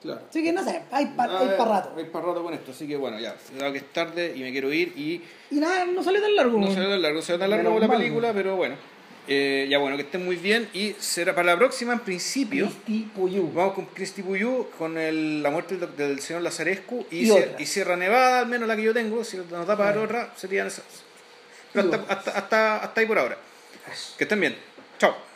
B: Claro.
A: Así que no sé, hay para
B: Ah,
A: rato.
B: Hay para rato con esto, así que bueno, ya. Dado que es tarde y me quiero ir y
A: Y nada, no salió tan largo.
B: no ve tan largo, se ve tan largo
A: Menos
B: la película, pero bueno. Eh, ya bueno, que estén muy bien y será para la próxima en principio.
A: Cristi Puyú.
B: Vamos con Cristi Puyú, con el- la muerte del, del señor Lazarescu y,
A: Y
B: Sierra Nevada, al menos la que yo tengo, si nos da para otra, serían esas. Pero hasta, hasta, hasta ahí por ahora. Que estén bien. Chao.